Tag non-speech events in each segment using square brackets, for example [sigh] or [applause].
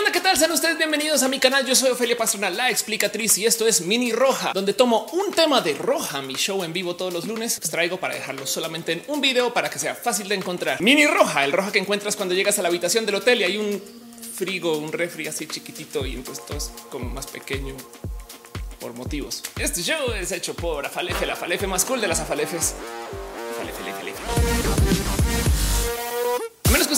onda? ¿Qué tal? Sean ustedes bienvenidos a mi canal. Yo soy Ofelia Pastrana, la explicatriz, y esto es Mini Roja, donde tomo un tema de Roja, mi show en vivo todos los lunes. Os traigo para dejarlo solamente en un video para que sea fácil de encontrar. Mini Roja, el roja que encuentras cuando llegas a la habitación del hotel y hay un frigo, un refri así chiquitito y entonces todo como más pequeño por motivos. Este show es hecho por Afalefe, la Afalefe más cool de las Afalefes. Afalefe, Afalefe.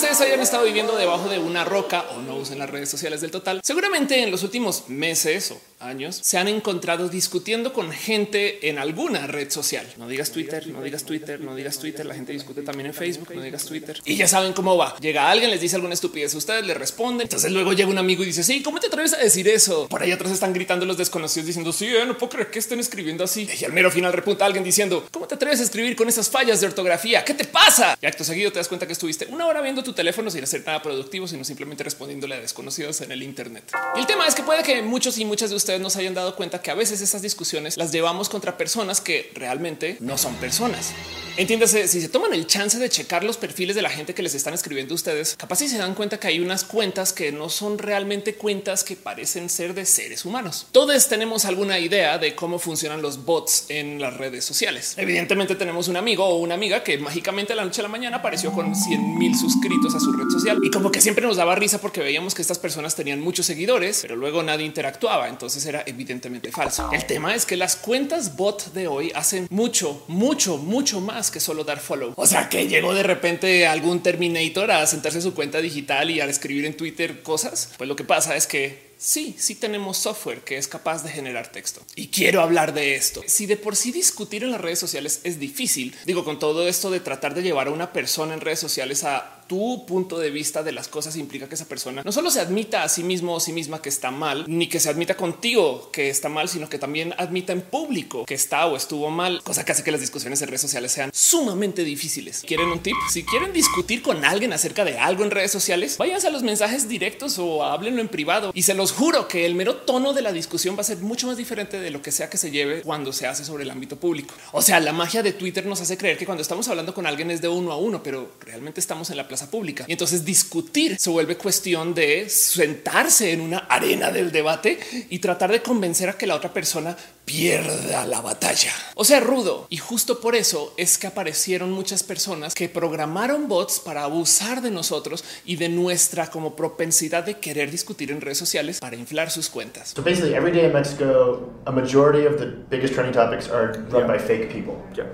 Ustedes hayan estado viviendo debajo de una roca o no usen las redes sociales del total, seguramente en los últimos meses o años se han encontrado discutiendo con gente en alguna red social. No digas Twitter, no digas Twitter, no digas Twitter. La gente discute también en Facebook, no digas Twitter. Y ya saben cómo va. Llega alguien, les dice alguna estupidez, ustedes le responden. Entonces luego llega un amigo y dice, sí, ¿cómo te atreves a decir eso? Por ahí atrás están gritando los desconocidos diciendo, sí, eh, no puedo creer que estén escribiendo así. Y al mero final repunta alguien diciendo, ¿cómo te atreves a escribir con esas fallas de ortografía? ¿Qué te pasa? Y acto seguido te das cuenta que estuviste una hora viendo tu teléfono sin hacer nada productivo, sino simplemente respondiéndole a desconocidos en el Internet. Y el tema es que puede que muchos y muchas de ustedes nos hayan dado cuenta que a veces esas discusiones las llevamos contra personas que realmente no son personas. Entiéndase, si se toman el chance de checar los perfiles de la gente que les están escribiendo ustedes, capaz si se dan cuenta que hay unas cuentas que no son realmente cuentas que parecen ser de seres humanos. Todos tenemos alguna idea de cómo funcionan los bots en las redes sociales. Evidentemente tenemos un amigo o una amiga que mágicamente la noche a la mañana apareció con 100 mil suscritos a su red social y como que siempre nos daba risa porque veíamos que estas personas tenían muchos seguidores, pero luego nadie interactuaba. Entonces era evidentemente falso. El tema es que las cuentas bot de hoy hacen mucho, mucho, mucho más que solo dar follow. O sea que llegó de repente algún Terminator a sentarse en su cuenta digital y a escribir en Twitter cosas. Pues lo que pasa es que sí, sí tenemos software que es capaz de generar texto. Y quiero hablar de esto. Si de por sí discutir en las redes sociales es difícil, digo, con todo esto de tratar de llevar a una persona en redes sociales a tu punto de vista de las cosas implica que esa persona no solo se admita a sí mismo o sí misma que está mal, ni que se admita contigo que está mal, sino que también admita en público que está o estuvo mal, cosa que hace que las discusiones en redes sociales sean sumamente difíciles. ¿Quieren un tip? Si quieren discutir con alguien acerca de algo en redes sociales, váyanse a los mensajes directos o háblenlo en privado y se los juro que el mero tono de la discusión va a ser mucho más diferente de lo que sea que se lleve cuando se hace sobre el ámbito público. O sea, la magia de Twitter nos hace creer que cuando estamos hablando con alguien es de uno a uno, pero realmente estamos en la plaza pública. Y entonces discutir se vuelve cuestión de sentarse en una arena del debate y tratar de convencer a que la otra persona pierda la batalla. O sea, rudo. Y justo por eso es que aparecieron muchas personas que programaron bots para abusar de nosotros y de nuestra como propensidad de querer discutir en redes sociales para inflar sus cuentas. So basically, every day in Mexico, a majority of the biggest trending topics are run Yeah. by fake people. Yeah.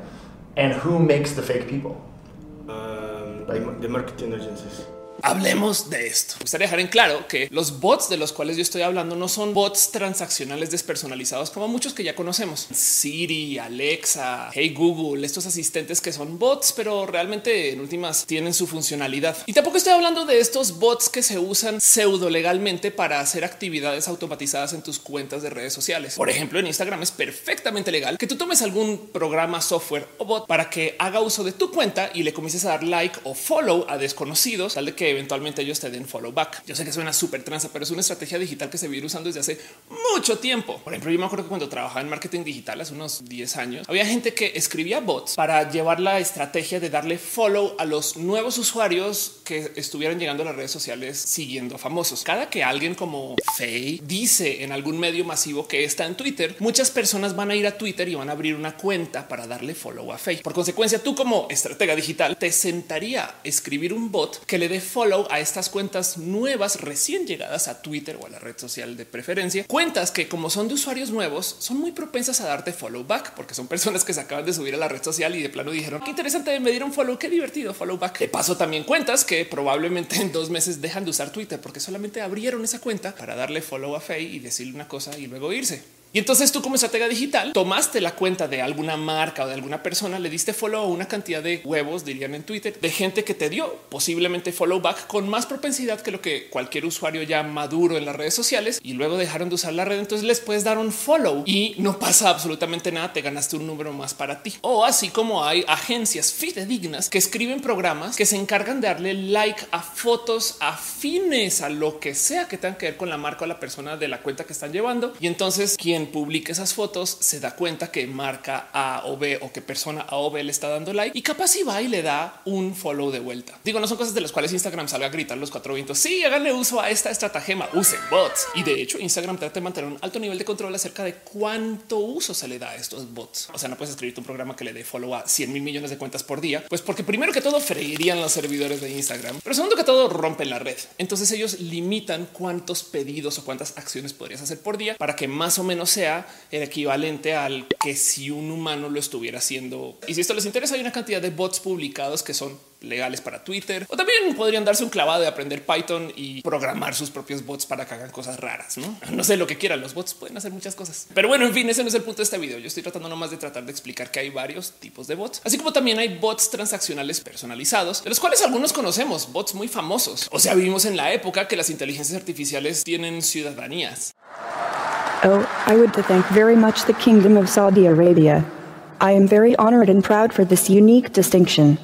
And who makes the fake people? Um, The marketing agencies. Hablemos de esto. Me gustaría dejar en claro que los bots de los cuales yo estoy hablando no son bots transaccionales despersonalizados como muchos que ya conocemos. Siri, Alexa, Hey Google, estos asistentes que son bots, pero realmente en últimas tienen su funcionalidad. Y tampoco estoy hablando de estos bots que se usan pseudo legalmente para hacer actividades automatizadas en tus cuentas de redes sociales. Por ejemplo, en Instagram es perfectamente legal que tú tomes algún programa, software o bot para que haga uso de tu cuenta y le comiences a dar like o follow a desconocidos, tal de que eventualmente ellos te den follow back. Yo sé que suena súper tranza, pero es una estrategia digital que se viene usando desde hace mucho tiempo. Por ejemplo, yo me acuerdo que cuando trabajaba en marketing digital hace unos 10 años, había gente que escribía bots para llevar la estrategia de darle follow a los nuevos usuarios que estuvieran llegando a las redes sociales siguiendo a famosos. Cada que alguien como Faye dice en algún medio masivo que está en Twitter, muchas personas van a ir a Twitter y van a abrir una cuenta para darle follow a Faye. Por consecuencia, tú como estratega digital te sentaría a escribir un bot que le dé follow a estas cuentas nuevas recién llegadas a Twitter o a la red social de preferencia. Cuentas que como son de usuarios nuevos son muy propensas a darte follow back porque son personas que se acaban de subir a la red social y de plano dijeron qué interesante me dieron follow, qué divertido follow back. De paso también cuentas que probablemente en dos meses dejan de usar Twitter porque solamente abrieron esa cuenta para darle follow a Faye y decirle una cosa y luego irse. Y entonces tú como estratega digital tomaste la cuenta de alguna marca o de alguna persona, le diste follow a una cantidad de huevos, dirían en Twitter, de gente que te dio posiblemente follow back con más propensidad que lo que cualquier usuario ya maduro en las redes sociales y luego dejaron de usar la red. Entonces les puedes dar un follow y no pasa absolutamente nada. Te ganaste un número más para ti. O así como hay agencias fidedignas que escriben programas que se encargan de darle like a fotos afines a lo que sea que tenga que ver con la marca o la persona de la cuenta que están llevando. Y entonces quien quien publica esas fotos se da cuenta que marca A o B o que persona A o B le está dando like y capaz si va y le da un follow de vuelta. Digo, no son cosas de las cuales Instagram salga a gritar los cuatro vientos. Sí, háganle uso a esta estratagema, usen bots. Y de hecho, Instagram trata de mantener un alto nivel de control acerca de cuánto uso se le da a estos bots. O sea, no puedes escribirte un programa que le dé follow a 100 mil millones de cuentas por día, pues porque primero que todo freirían los servidores de Instagram, pero segundo que todo rompen la red. Entonces ellos limitan cuántos pedidos o cuántas acciones podrías hacer por día para que más o menos sea el equivalente al que si un humano lo estuviera haciendo. Y si esto les interesa, hay una cantidad de bots publicados que son legales para Twitter o también podrían darse un clavado de aprender Python y programar sus propios bots para que hagan cosas raras. No, [laughs] no sé lo que quieran. Los bots pueden hacer muchas cosas, pero bueno, en fin, ese no es el punto de este video. Yo estoy tratando nomás de tratar de explicar que hay varios tipos de bots, así como también hay bots transaccionales personalizados, de los cuales algunos conocemos, bots muy famosos. O sea, vivimos en la época que las inteligencias artificiales tienen ciudadanías. Oh, I would to thank very much the Kingdom of Saudi Arabia. I am very honored and proud for this unique distinction.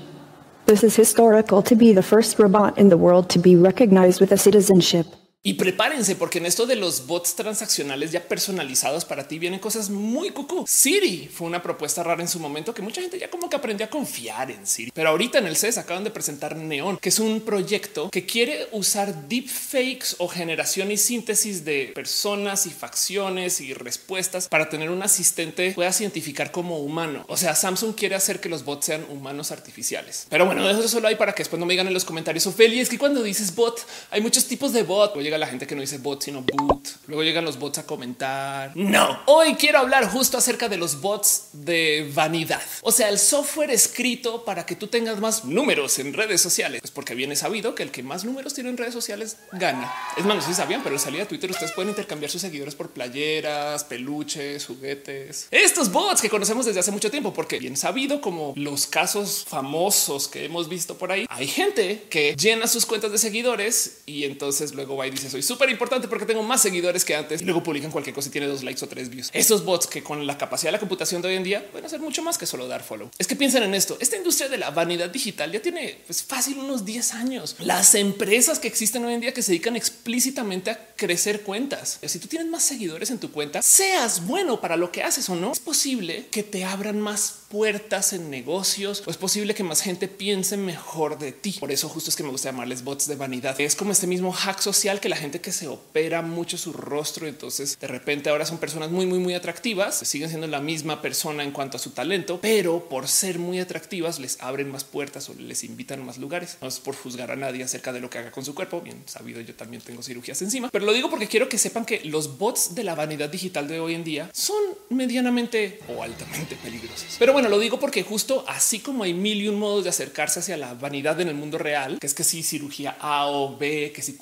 This is historical to be the first robot in the world to be recognized with a citizenship. Y prepárense porque en esto de los bots transaccionales ya personalizados para ti vienen cosas muy cucú. Siri fue una propuesta rara en su momento que mucha gente ya como que aprendió a confiar en Siri. Pero ahorita en el CES acaban de presentar Neon, que es un proyecto que quiere usar deepfakes o generación y síntesis de personas y facciones y respuestas para tener un asistente que pueda identificar como humano. O sea, Samsung quiere hacer que los bots sean humanos artificiales. Pero bueno, eso solo hay para que después no me digan en los comentarios, Ophelia, es que cuando dices bot hay muchos tipos de bot. Oye, la gente que no dice bot, sino boot. Luego llegan los bots a comentar. No, hoy quiero hablar justo acerca de los bots de vanidad. O sea, el software escrito para que tú tengas más números en redes sociales. Es porque viene sabido que el que más números tiene en redes sociales gana. Es más, no sé si sabían, pero en salida de Twitter ustedes pueden intercambiar sus seguidores por playeras, peluches, juguetes. Estos bots que conocemos desde hace mucho tiempo, porque bien sabido como los casos famosos que hemos visto por ahí, hay gente que llena sus cuentas de seguidores y entonces luego va y dice soy súper importante porque tengo más seguidores que antes. Y luego publican cualquier cosa y tiene dos likes o tres views. Esos bots que con la capacidad de la computación de hoy en día pueden hacer mucho más que solo dar follow. Es que piensen en esto. Esta industria de la vanidad digital ya tiene pues, fácil unos 10 años. Las empresas que existen hoy en día que se dedican explícitamente a crecer cuentas. Si tú tienes más seguidores en tu cuenta, seas bueno para lo que haces o no, es posible que te abran más puertas en negocios o es posible que más gente piense mejor de ti. Por eso justo es que me gusta llamarles bots de vanidad. Es como este mismo hack social que la gente que se opera mucho su rostro. Entonces de repente ahora son personas muy, muy, muy atractivas. Siguen siendo la misma persona en cuanto a su talento, pero por ser muy atractivas les abren más puertas o les invitan a más lugares. No es por juzgar a nadie acerca de lo que haga con su cuerpo. Bien sabido, yo también tengo cirugías encima, pero lo digo porque quiero que sepan que los bots de la vanidad digital de hoy en día son medianamente o altamente peligrosos. Pero bueno, lo digo porque justo así como hay mil y un modos de acercarse hacia la vanidad en el mundo real, que es que si cirugía A o B, que si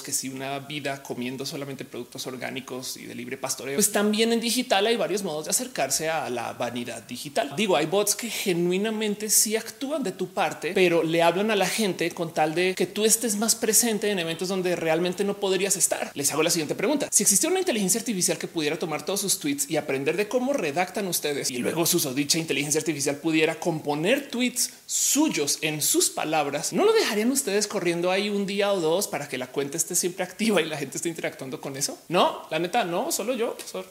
que si una vida comiendo solamente productos orgánicos y de libre pastoreo, pues también en digital hay varios modos de acercarse a la vanidad digital. Digo, hay bots que genuinamente sí actúan de tu parte, pero le hablan a la gente con tal de que tú estés más presente en eventos donde realmente no podrías estar. Les hago la siguiente pregunta. Si existiera una inteligencia artificial que pudiera tomar todos sus tweets y aprender de cómo redactan ustedes y luego su dicha inteligencia artificial pudiera componer tweets suyos en sus palabras, ¿no lo dejarían ustedes corriendo ahí un día o dos para que la cuenta esté siempre activa y la gente esté interactuando con eso? No, la neta, no, solo yo, solo,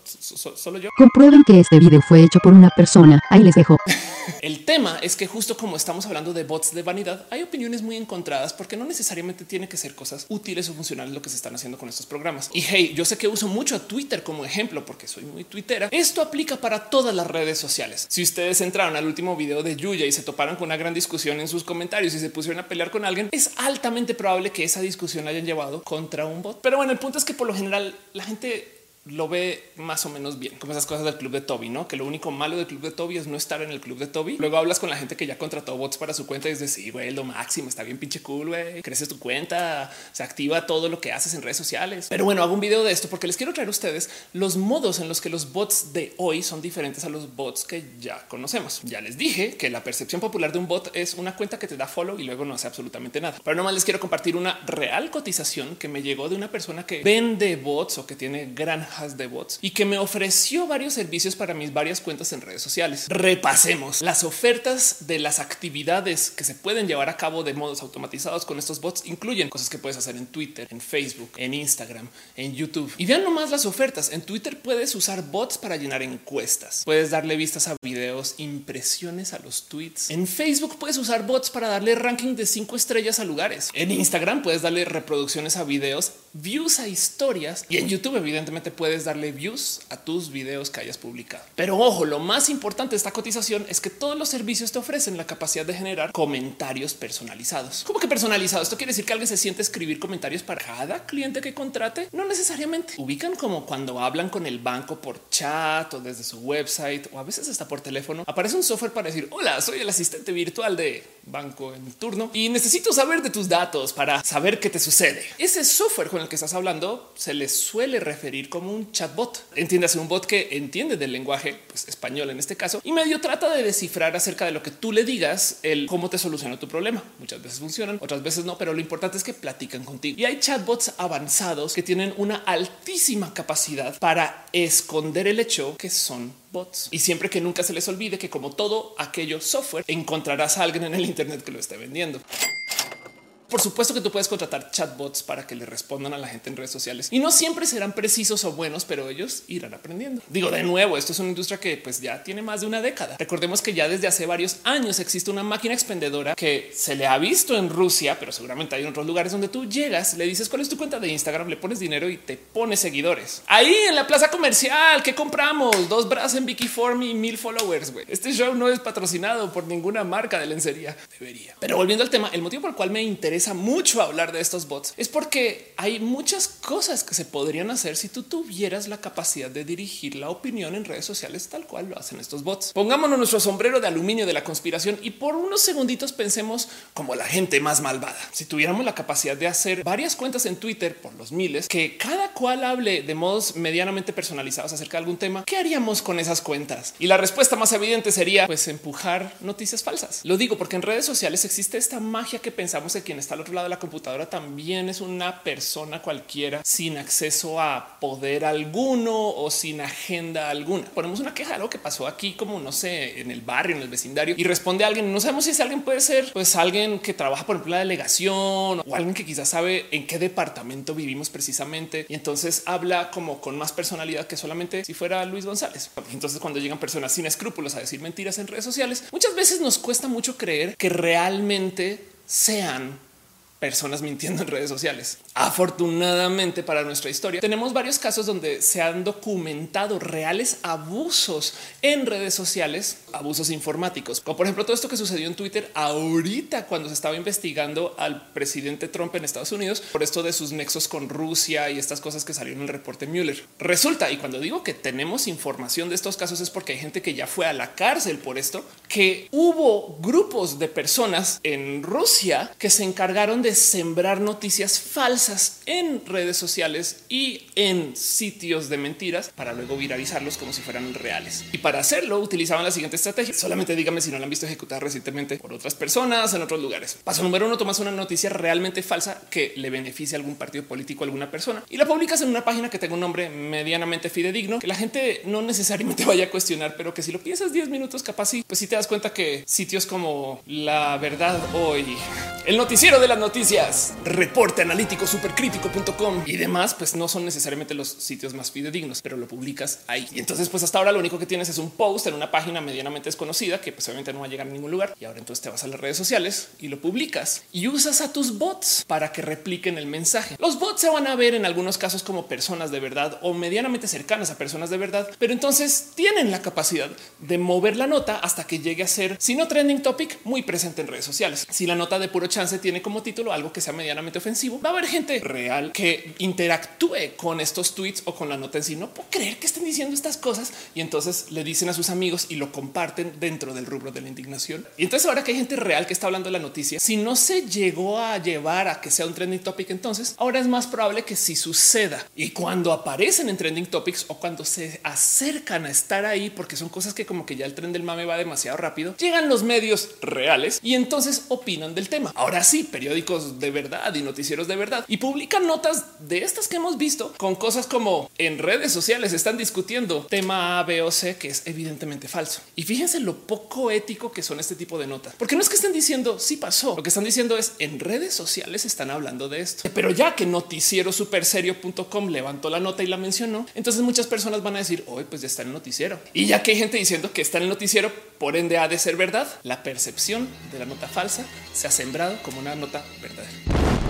solo yo. Comprueben que este video fue hecho por una persona. Ahí les dejo. [laughs] El tema es que justo como estamos hablando de bots de vanidad, hay opiniones muy encontradas porque no necesariamente tiene que ser cosas útiles o funcionales lo que se están haciendo con estos programas. Y hey, yo sé que uso mucho a Twitter como ejemplo porque soy muy twittera. Esto aplica para todas las redes sociales. Si ustedes entraron al último video de Yuya y se toparon con una gran discusión en sus comentarios y se pusieron a pelear con alguien, es altamente probable que esa discusión la hayan llevado contra un bot. Pero bueno, el punto es que por lo general la gente lo ve más o menos bien, como esas cosas del club de Toby, no? Que lo único malo del club de Toby es no estar en el club de Toby. Luego hablas con la gente que ya contrató bots para su cuenta y dices, sí, güey, lo máximo, está bien pinche cool, güey, creces tu cuenta, se activa todo lo que haces en redes sociales. Pero bueno, hago un video de esto porque les quiero traer a ustedes los modos en los que los bots de hoy son diferentes a los bots que ya conocemos. Ya les dije que la percepción popular de un bot es una cuenta que te da follow y luego no hace absolutamente nada. Pero nomás les quiero compartir una real cotización que me llegó de una persona que vende bots o que tiene gran de bots y que me ofreció varios servicios para mis varias cuentas en redes sociales. Repasemos las ofertas de las actividades que se pueden llevar a cabo de modos automatizados con estos bots. Incluyen cosas que puedes hacer en Twitter, en Facebook, en Instagram, en YouTube. Y vean nomás las ofertas. En Twitter puedes usar bots para llenar encuestas. Puedes darle vistas a videos, impresiones a los tweets. En Facebook puedes usar bots para darle ranking de cinco estrellas a lugares. En Instagram puedes darle reproducciones a videos, views a historias y en YouTube evidentemente puedes darle views a tus videos que hayas publicado. Pero ojo, lo más importante de esta cotización es que todos los servicios te ofrecen la capacidad de generar comentarios personalizados. ¿Cómo que personalizados? Esto quiere decir que alguien se siente escribir comentarios para cada cliente que contrate. No necesariamente ubican como cuando hablan con el banco por chat o desde su website o a veces hasta por teléfono. Aparece un software para decir hola, soy el asistente virtual de banco en turno y necesito saber de tus datos para saber qué te sucede. Ese software con el que estás hablando se le suele referir como un chatbot. Entiéndase un bot que entiende del lenguaje pues, español en este caso y medio trata de descifrar acerca de lo que tú le digas el cómo te soluciona tu problema. Muchas veces funcionan, otras veces no, pero lo importante es que platican contigo y hay chatbots avanzados que tienen una altísima capacidad para esconder el hecho que son bots. Y siempre que nunca se les olvide que como todo aquello software, encontrarás a alguien en el Internet que lo esté vendiendo. Por supuesto que tú puedes contratar chatbots para que le respondan a la gente en redes sociales y no siempre serán precisos o buenos, pero ellos irán aprendiendo. Digo de nuevo, esto es una industria que pues ya tiene más de una década. Recordemos que ya desde hace varios años existe una máquina expendedora que se le ha visto en Rusia, pero seguramente hay en otros lugares donde tú llegas, le dices cuál es tu cuenta de Instagram, le pones dinero y te pones seguidores. Ahí en la plaza comercial que compramos dos brazos en Vicky Form y mil followers. güey. Este show no es patrocinado por ninguna marca de lencería. Debería. Pero volviendo al tema, el motivo por el cual me interesa mucho hablar de estos bots es porque hay muchas cosas que se podrían hacer si tú tuvieras la capacidad de dirigir la opinión en redes sociales tal cual lo hacen estos bots. Pongámonos nuestro sombrero de aluminio de la conspiración y por unos segunditos pensemos como la gente más malvada. Si tuviéramos la capacidad de hacer varias cuentas en Twitter por los miles, que cada cual hable de modos medianamente personalizados acerca de algún tema, ¿qué haríamos con esas cuentas? Y la respuesta más evidente sería pues empujar noticias falsas. Lo digo porque en redes sociales existe esta magia que pensamos que quien está al otro lado de la computadora también es una persona cualquiera sin acceso a poder alguno o sin agenda alguna. Ponemos una queja de algo que pasó aquí, como no sé, en el barrio, en el vecindario y responde a alguien. No sabemos si ese alguien puede ser pues alguien que trabaja por ejemplo la delegación o alguien que quizás sabe en qué departamento vivimos precisamente y entonces habla como con más personalidad que solamente si fuera Luis González. Entonces cuando llegan personas sin escrúpulos a decir mentiras en redes sociales, muchas veces nos cuesta mucho creer que realmente sean personas mintiendo en redes sociales. Afortunadamente para nuestra historia, tenemos varios casos donde se han documentado reales abusos en redes sociales, abusos informáticos, como por ejemplo todo esto que sucedió en Twitter ahorita cuando se estaba investigando al presidente Trump en Estados Unidos por esto de sus nexos con Rusia y estas cosas que salieron en el reporte Mueller. Resulta, y cuando digo que tenemos información de estos casos es porque hay gente que ya fue a la cárcel por esto, que hubo grupos de personas en Rusia que se encargaron de sembrar noticias falsas en redes sociales y en sitios de mentiras para luego viralizarlos como si fueran reales. Y para hacerlo utilizaban la siguiente estrategia. Solamente dígame si no la han visto ejecutar recientemente por otras personas en otros lugares. Paso número uno, tomas una noticia realmente falsa que le beneficia a algún partido político, a alguna persona y la publicas en una página que tenga un nombre medianamente fidedigno que la gente no necesariamente [laughs] vaya a cuestionar, pero que si lo piensas 10 minutos capaz sí, pues si te das cuenta que sitios como la verdad hoy, el noticiero de las noticias, reporte analítico supercrítico.com y demás, pues no son necesariamente los sitios más fidedignos, pero lo publicas ahí. Y entonces, pues hasta ahora lo único que tienes es un post en una página medianamente desconocida que pues obviamente no va a llegar a ningún lugar. Y ahora entonces te vas a las redes sociales y lo publicas y usas a tus bots para que repliquen el mensaje. Los bots se van a ver en algunos casos como personas de verdad o medianamente cercanas a personas de verdad, pero entonces tienen la capacidad de mover la nota hasta que llegue a ser, si no trending topic, muy presente en redes sociales. Si la nota de puro chance tiene como título algo que sea medianamente ofensivo, va a haber gente real que interactúe con estos tweets o con la nota en sí. No puedo creer que estén diciendo estas cosas y entonces le dicen a sus amigos y lo comparten dentro del rubro de la indignación. Y entonces ahora que hay gente real que está hablando de la noticia, si no se llegó a llevar a que sea un trending topic, entonces ahora es más probable que sí suceda. Y cuando aparecen en trending topics o cuando se acercan a estar ahí, porque son cosas que como que ya el tren del mame va demasiado rápido, llegan los medios reales y entonces opinan del tema. ahora sí, periódicos de verdad y noticieros de verdad y publican notas de estas que hemos visto con cosas como en redes sociales están discutiendo tema A, B o C que es evidentemente falso. Y fíjense lo poco ético que son este tipo de notas, porque no es que estén diciendo sí pasó, lo que están diciendo es en redes sociales están hablando de esto, pero ya que noticiero superserio.com levantó la nota y la mencionó, entonces muchas personas van a decir hoy pues ya está en el noticiero y ya que hay gente diciendo que está en el noticiero, por ende ha de ser verdad, la percepción de la nota falsa se ha sembrado como una nota verdadera.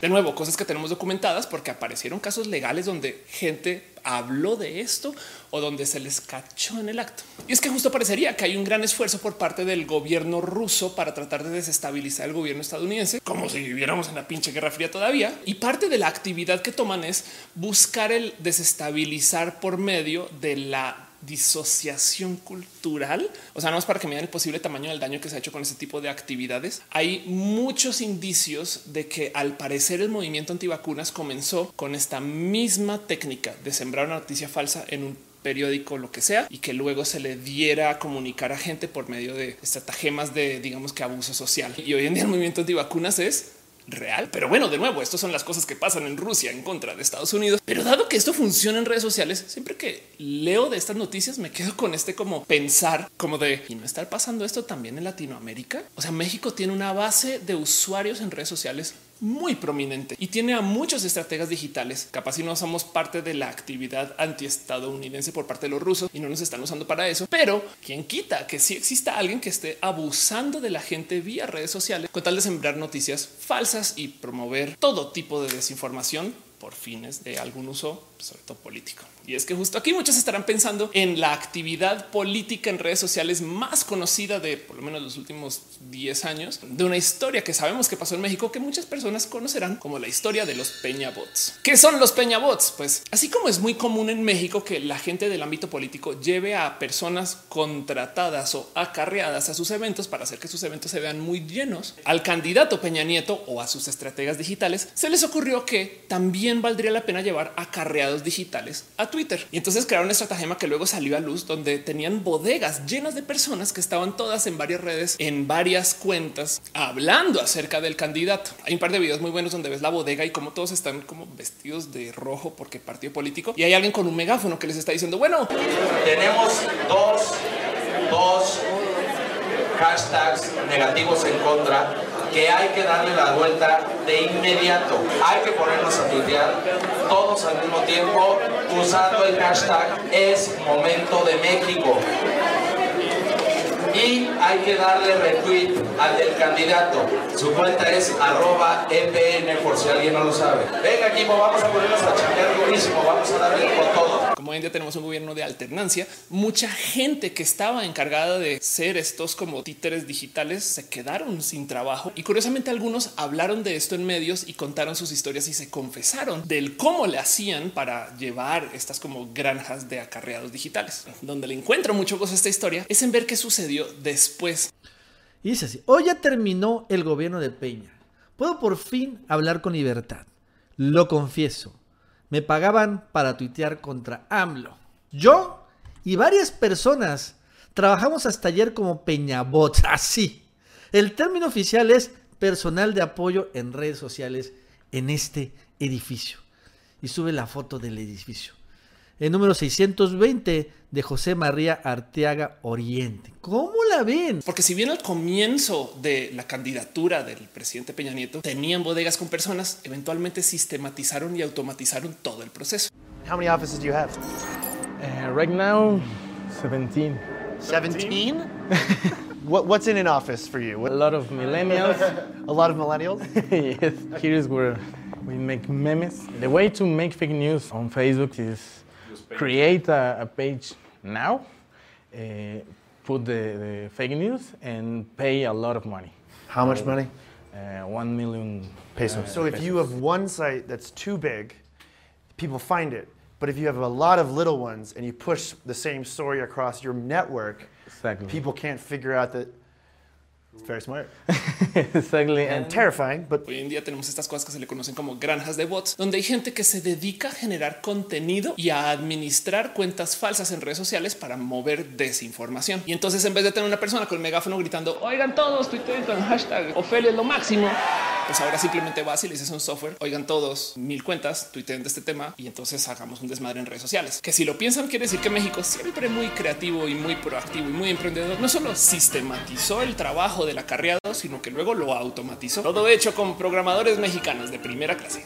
De nuevo, cosas que tenemos documentadas porque aparecieron casos legales donde gente habló de esto o donde se les cachó en el acto. Y es que justo parecería que hay un gran esfuerzo por parte del gobierno ruso para tratar de desestabilizar el gobierno estadounidense, como si viviéramos en la pinche Guerra Fría todavía. Y parte de la actividad que toman es buscar el desestabilizar por medio de la disociación cultural. O sea, no es para que me den el posible tamaño del daño que se ha hecho con este tipo de actividades. Hay muchos indicios de que al parecer el movimiento antivacunas comenzó con esta misma técnica de sembrar una noticia falsa en un periódico, lo que sea, y que luego se le diera a comunicar a gente por medio de estratagemas de, digamos que abuso social. Y hoy en día el movimiento antivacunas es real. Pero bueno, de nuevo, estas son las cosas que pasan en Rusia en contra de Estados Unidos. Pero dado que esto funciona en redes sociales, siempre que leo de estas noticias me quedo con este como pensar como de y no estar pasando esto también en Latinoamérica. O sea, México tiene una base de usuarios en redes sociales muy prominente y tiene a muchos estrategas digitales. Capaz si no somos parte de la actividad antiestadounidense por parte de los rusos y no nos están usando para eso. Pero quien quita que si exista alguien que esté abusando de la gente vía redes sociales con tal de sembrar noticias falsas y promover todo tipo de desinformación por fines de algún uso, sobre todo político. Y es que justo aquí muchos estarán pensando en la actividad política en redes sociales más conocida de por lo menos los últimos 10 años, de una historia que sabemos que pasó en México, que muchas personas conocerán como la historia de los Peñabots. ¿Qué son los Peñabots? Pues así como es muy común en México que la gente del ámbito político lleve a personas contratadas o acarreadas a sus eventos para hacer que sus eventos se vean muy llenos, al candidato Peña Nieto o a sus estrategas digitales, se les ocurrió que también valdría la pena llevar acarreados digitales a Twitter. Y entonces crearon una estratagema que luego salió a luz donde tenían bodegas llenas de personas que estaban todas en varias redes, en varias cuentas, hablando acerca del candidato. Hay un par de videos muy buenos donde ves la bodega y cómo todos están como vestidos de rojo porque partido político y hay alguien con un megáfono que les está diciendo, bueno, tenemos dos, dos hashtags negativos en contra que hay que darle la vuelta de inmediato. Hay que ponernos a tuitear todos al mismo tiempo usando el hashtag es momento de México. Y hay que darle retweet al del candidato. Su cuenta es arroba EPN por si alguien no lo sabe. Venga equipo, vamos a ponernos a chambear durísimo, vamos a darle con todo. Como hoy en día tenemos un gobierno de alternancia, mucha gente que estaba encargada de ser estos como títeres digitales se quedaron sin trabajo y curiosamente algunos hablaron de esto en medios y contaron sus historias y se confesaron del cómo le hacían para llevar estas como granjas de acarreados digitales. Donde le encuentro mucho gozo a esta historia es en ver qué sucedió después. Y dice así, hoy ya terminó el gobierno de Peña. Puedo por fin hablar con libertad. Lo confieso. Me pagaban para tuitear contra AMLO. Yo y varias personas trabajamos hasta ayer como Peñabot. [laughs] Así. El término oficial es personal de apoyo en redes sociales en este edificio. Y sube la foto del edificio. El número 620 de José María Arteaga Oriente. ¿Cómo la ven? Porque si bien al comienzo de la candidatura del presidente Peña Nieto tenían bodegas con personas, eventualmente sistematizaron y automatizaron todo el proceso. How many offices do you have? Uh, right now, 17. 17? [laughs] what, what's in an office for you? A lot of millennials. [laughs] a lot of millennials? [laughs] yes, here is where we make memes. The way to make fake news on Facebook is create a, a page now, uh, put the, the fake news, and pay a lot of money. How much money? Uh, one million Pesos. uh, so if you have one site that's too big, people find it. But if you have a lot of little ones and you push the same story across your network, Exactly. people can't figure out that It's very smart [laughs] exactly. and terrifying, but Hoy en día tenemos estas cosas que se le conocen como granjas de bots, donde hay gente que se dedica a generar contenido y a administrar cuentas falsas en redes sociales para mover desinformación. Y entonces en vez de tener una persona con el megáfono gritando, oigan todos, tuiteen con hashtag Ofelia es lo máximo, pues ahora simplemente vas y le dices a un software, oigan todos, mil cuentas, tuiteen de este tema y entonces hagamos un desmadre en redes sociales. Que si lo piensan quiere decir que México siempre muy creativo y muy proactivo y muy emprendedor, no solo sistematizó el trabajo del acarreado, sino que luego lo automatizó. Todo hecho con programadores mexicanos de primera clase.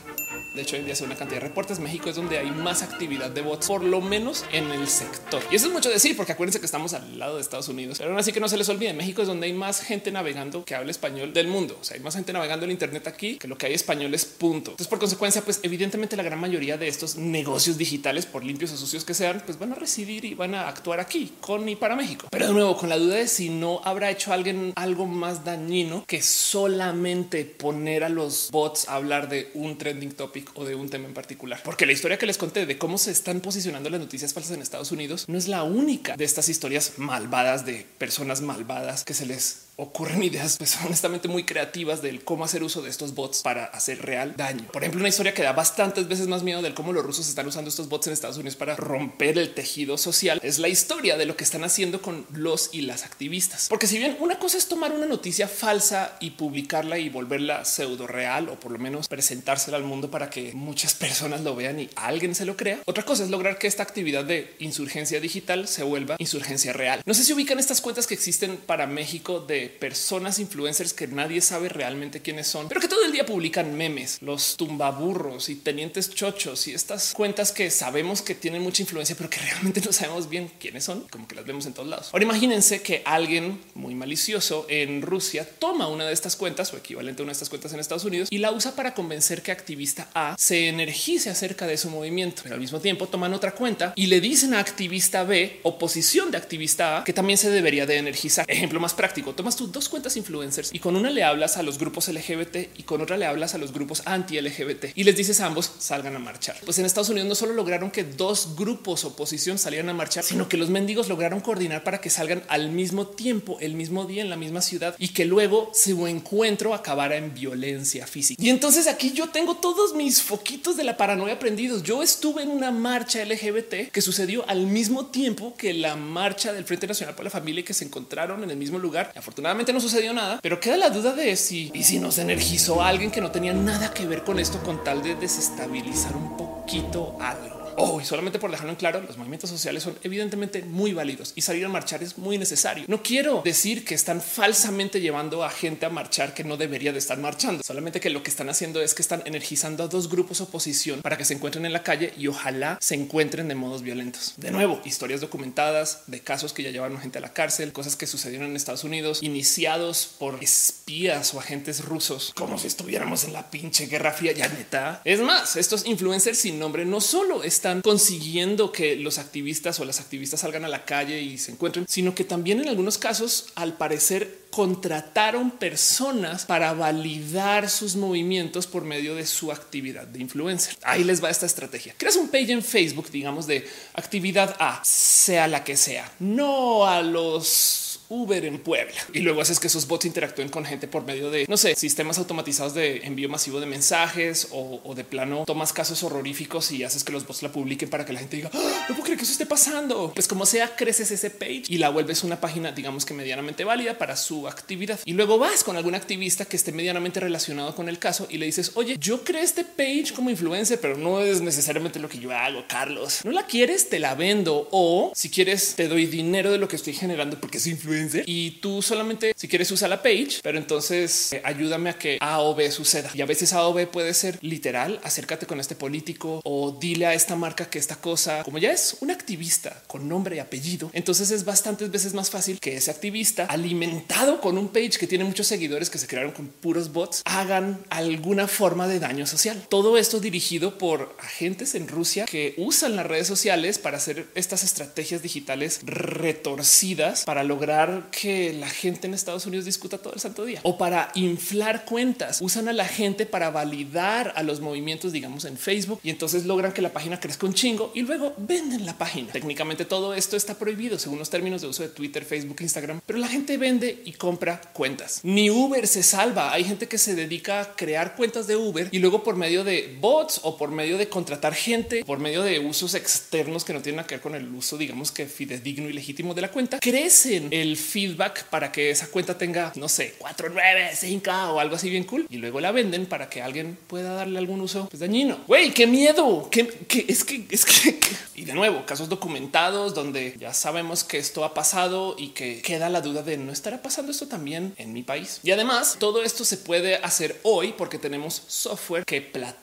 De hecho, hoy día hace una cantidad de reportes. México es donde hay más actividad de bots, por lo menos en el sector. Y eso es mucho decir, porque acuérdense que estamos al lado de Estados Unidos. Pero aún así que no se les olvide, México es donde hay más gente navegando que habla español del mundo. O sea, hay más gente navegando el Internet aquí que lo que hay españoles, punto. Entonces, por consecuencia, pues evidentemente la gran mayoría de estos negocios digitales, por limpios o sucios que sean, pues van a residir y van a actuar aquí, con y para México. Pero de nuevo, con la duda de si no habrá hecho alguien algo más dañino que solamente poner a los bots a hablar de un trending topic o de un tema en particular. Porque la historia que les conté de cómo se están posicionando las noticias falsas en Estados Unidos no es la única de estas historias malvadas de personas malvadas que se les ocurren ideas pues, honestamente muy creativas del cómo hacer uso de estos bots para hacer real daño. Por ejemplo, una historia que da bastantes veces más miedo del cómo los rusos están usando estos bots en Estados Unidos para romper el tejido social es la historia de lo que están haciendo con los y las activistas. Porque si bien una cosa es tomar una noticia falsa y publicarla y volverla pseudo real o por lo menos presentársela al mundo para que muchas personas lo vean y alguien se lo crea. Otra cosa es lograr que esta actividad de insurgencia digital se vuelva insurgencia real. No sé si ubican estas cuentas que existen para México de personas influencers que nadie sabe realmente quiénes son, pero que todo el día publican memes, los tumbaburros y tenientes chochos y estas cuentas que sabemos que tienen mucha influencia, pero que realmente no sabemos bien quiénes son, como que las vemos en todos lados. Ahora imagínense que alguien muy malicioso en Rusia toma una de estas cuentas o equivalente a una de estas cuentas en Estados Unidos y la usa para convencer que activista A se energice acerca de su movimiento, pero al mismo tiempo toman otra cuenta y le dicen a activista B, oposición de activista A, que también se debería de energizar. Ejemplo más práctico, tomas tus dos cuentas influencers y con una le hablas a los grupos LGBT y con otra le hablas a los grupos anti LGBT y les dices a ambos salgan a marchar. Pues en Estados Unidos no solo lograron que dos grupos oposición salieran a marchar, sino que los mendigos lograron coordinar para que salgan al mismo tiempo, el mismo día en la misma ciudad y que luego su encuentro acabara en violencia física. Y entonces aquí yo tengo todos mis foquitos de la paranoia prendidos. Yo estuve en una marcha LGBT que sucedió al mismo tiempo que la marcha del Frente Nacional por la Familia y que se encontraron en el mismo lugar. Afortunadamente no sucedió nada, pero queda la duda de si y si nos energizó a alguien que no tenía nada que ver con esto con tal de desestabilizar un poquito algo. Oh, y solamente por dejarlo en claro, los movimientos sociales son evidentemente muy válidos y salir a marchar es muy necesario. No quiero decir que están falsamente llevando a gente a marchar que no debería de estar marchando, solamente que lo que están haciendo es que están energizando a dos grupos oposición para que se encuentren en la calle y ojalá se encuentren de modos violentos. De nuevo, historias documentadas de casos que ya llevaron gente a la cárcel, cosas que sucedieron en Estados Unidos, iniciados por espías o agentes rusos, como si estuviéramos en la pinche guerra fría. Ya neta. Es más, estos influencers sin nombre no solo están consiguiendo que los activistas o las activistas salgan a la calle y se encuentren, sino que también en algunos casos, al parecer, contrataron personas para validar sus movimientos por medio de su actividad de influencer. Ahí les va esta estrategia. Creas un page en Facebook, digamos, de actividad A, sea la que sea, no a los Uber en Puebla y luego haces que esos bots interactúen con gente por medio de, no sé, sistemas automatizados de envío masivo de mensajes o, o de plano tomas casos horroríficos y haces que los bots la publiquen para que la gente diga, "Ah, no puedo creer que eso esté pasando. Pues como sea, creces ese page y la vuelves una página, digamos que medianamente válida para su actividad. Y luego vas con algún activista que esté medianamente relacionado con el caso y le dices, oye, yo creé este page como influencer, pero no es necesariamente lo que yo hago, Carlos. No la quieres, te la vendo o si quieres, te doy dinero de lo que estoy generando porque es influencer y tú solamente si quieres usar la page, pero entonces eh, ayúdame a que A o B suceda. Y a veces A o B puede ser literal, acércate con este político o dile a esta marca que esta cosa, como ya es un activista con nombre y apellido, entonces es bastantes veces más fácil que ese activista alimentado con un page que tiene muchos seguidores que se crearon con puros bots hagan alguna forma de daño social. Todo esto dirigido por agentes en Rusia que usan las redes sociales para hacer estas estrategias digitales retorcidas para lograr que la gente en Estados Unidos discuta todo el santo día o para inflar cuentas. Usan a la gente para validar a los movimientos, digamos, en Facebook y entonces logran que la página crezca un chingo y luego venden la página. Técnicamente todo esto está prohibido según los términos de uso de Twitter, Facebook, Instagram, pero la gente vende y compra cuentas. Ni Uber se salva. Hay gente que se dedica a crear cuentas de Uber y luego por medio de bots o por medio de contratar gente, por medio de usos externos que no tienen que ver con el uso, digamos que fidedigno y legítimo de la cuenta, crecen el feedback para que esa cuenta tenga, no sé, 4, 9, 5 o algo así bien cool y luego la venden para que alguien pueda darle algún uso pues, dañino. Güey, qué miedo, que es que es que [laughs] y de nuevo casos documentados donde ya sabemos que esto ha pasado y que queda la duda de no estará pasando esto también en mi país. Y además todo esto se puede hacer hoy porque tenemos software que platica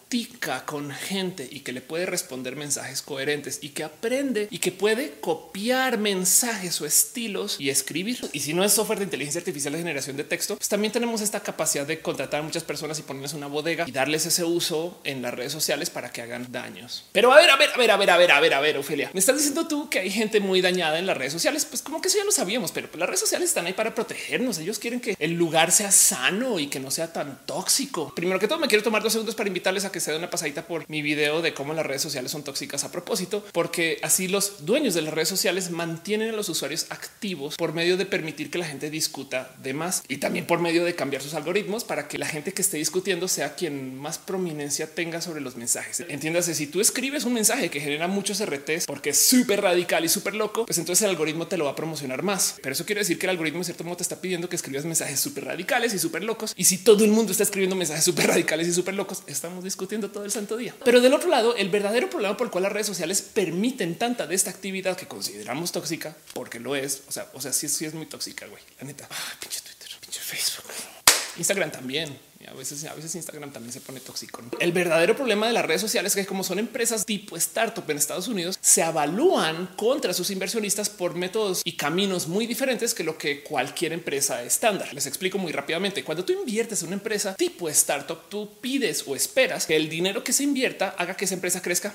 con gente y que le puede responder mensajes coherentes y que aprende y que puede copiar mensajes o estilos y escribir. Y si no es software de inteligencia artificial de generación de texto, pues también tenemos esta capacidad de contratar a muchas personas y ponerles una bodega y darles ese uso en las redes sociales para que hagan daños. Pero a ver, a ver, a ver, a ver, a ver, a ver, a ver, Ofelia, me estás diciendo tú que hay gente muy dañada en las redes sociales. Pues como que eso ya lo sabíamos, pero las redes sociales están ahí para protegernos. Ellos quieren que el lugar sea sano y que no sea tan tóxico. Primero que todo, me quiero tomar dos segundos para invitarles a que se den una pasadita por mi video de cómo las redes sociales son tóxicas a propósito, porque así los dueños de las redes sociales mantienen a los usuarios activos por medio de permitir que la gente discuta de más y también por medio de cambiar sus algoritmos para que la gente que esté discutiendo sea quien más prominencia tenga sobre los mensajes. Entiéndase, si tú escribes un mensaje que genera muchos RTs porque es súper radical y súper loco, pues entonces el algoritmo te lo va a promocionar más. Pero eso quiere decir que el algoritmo en cierto modo te está pidiendo que escribas mensajes súper radicales y súper locos. Y si todo el mundo está escribiendo mensajes súper [laughs] radicales y súper locos, estamos discutiendo todo el santo día. Pero del otro lado, el verdadero problema por el cual las redes sociales permiten tanta de esta actividad que consideramos tóxica, porque lo es, o sea, o sea, sí, sí es muy tóxica, güey, la neta. Ah, pinche Twitter, pinche Facebook, Instagram también a veces, a veces Instagram también se pone tóxico. El verdadero problema de las redes sociales es que como son empresas tipo startup en Estados Unidos, se evalúan contra sus inversionistas por métodos y caminos muy diferentes que lo que cualquier empresa estándar. Les explico muy rápidamente. Cuando tú inviertes en una empresa tipo startup, tú pides o esperas que el dinero que se invierta haga que esa empresa crezca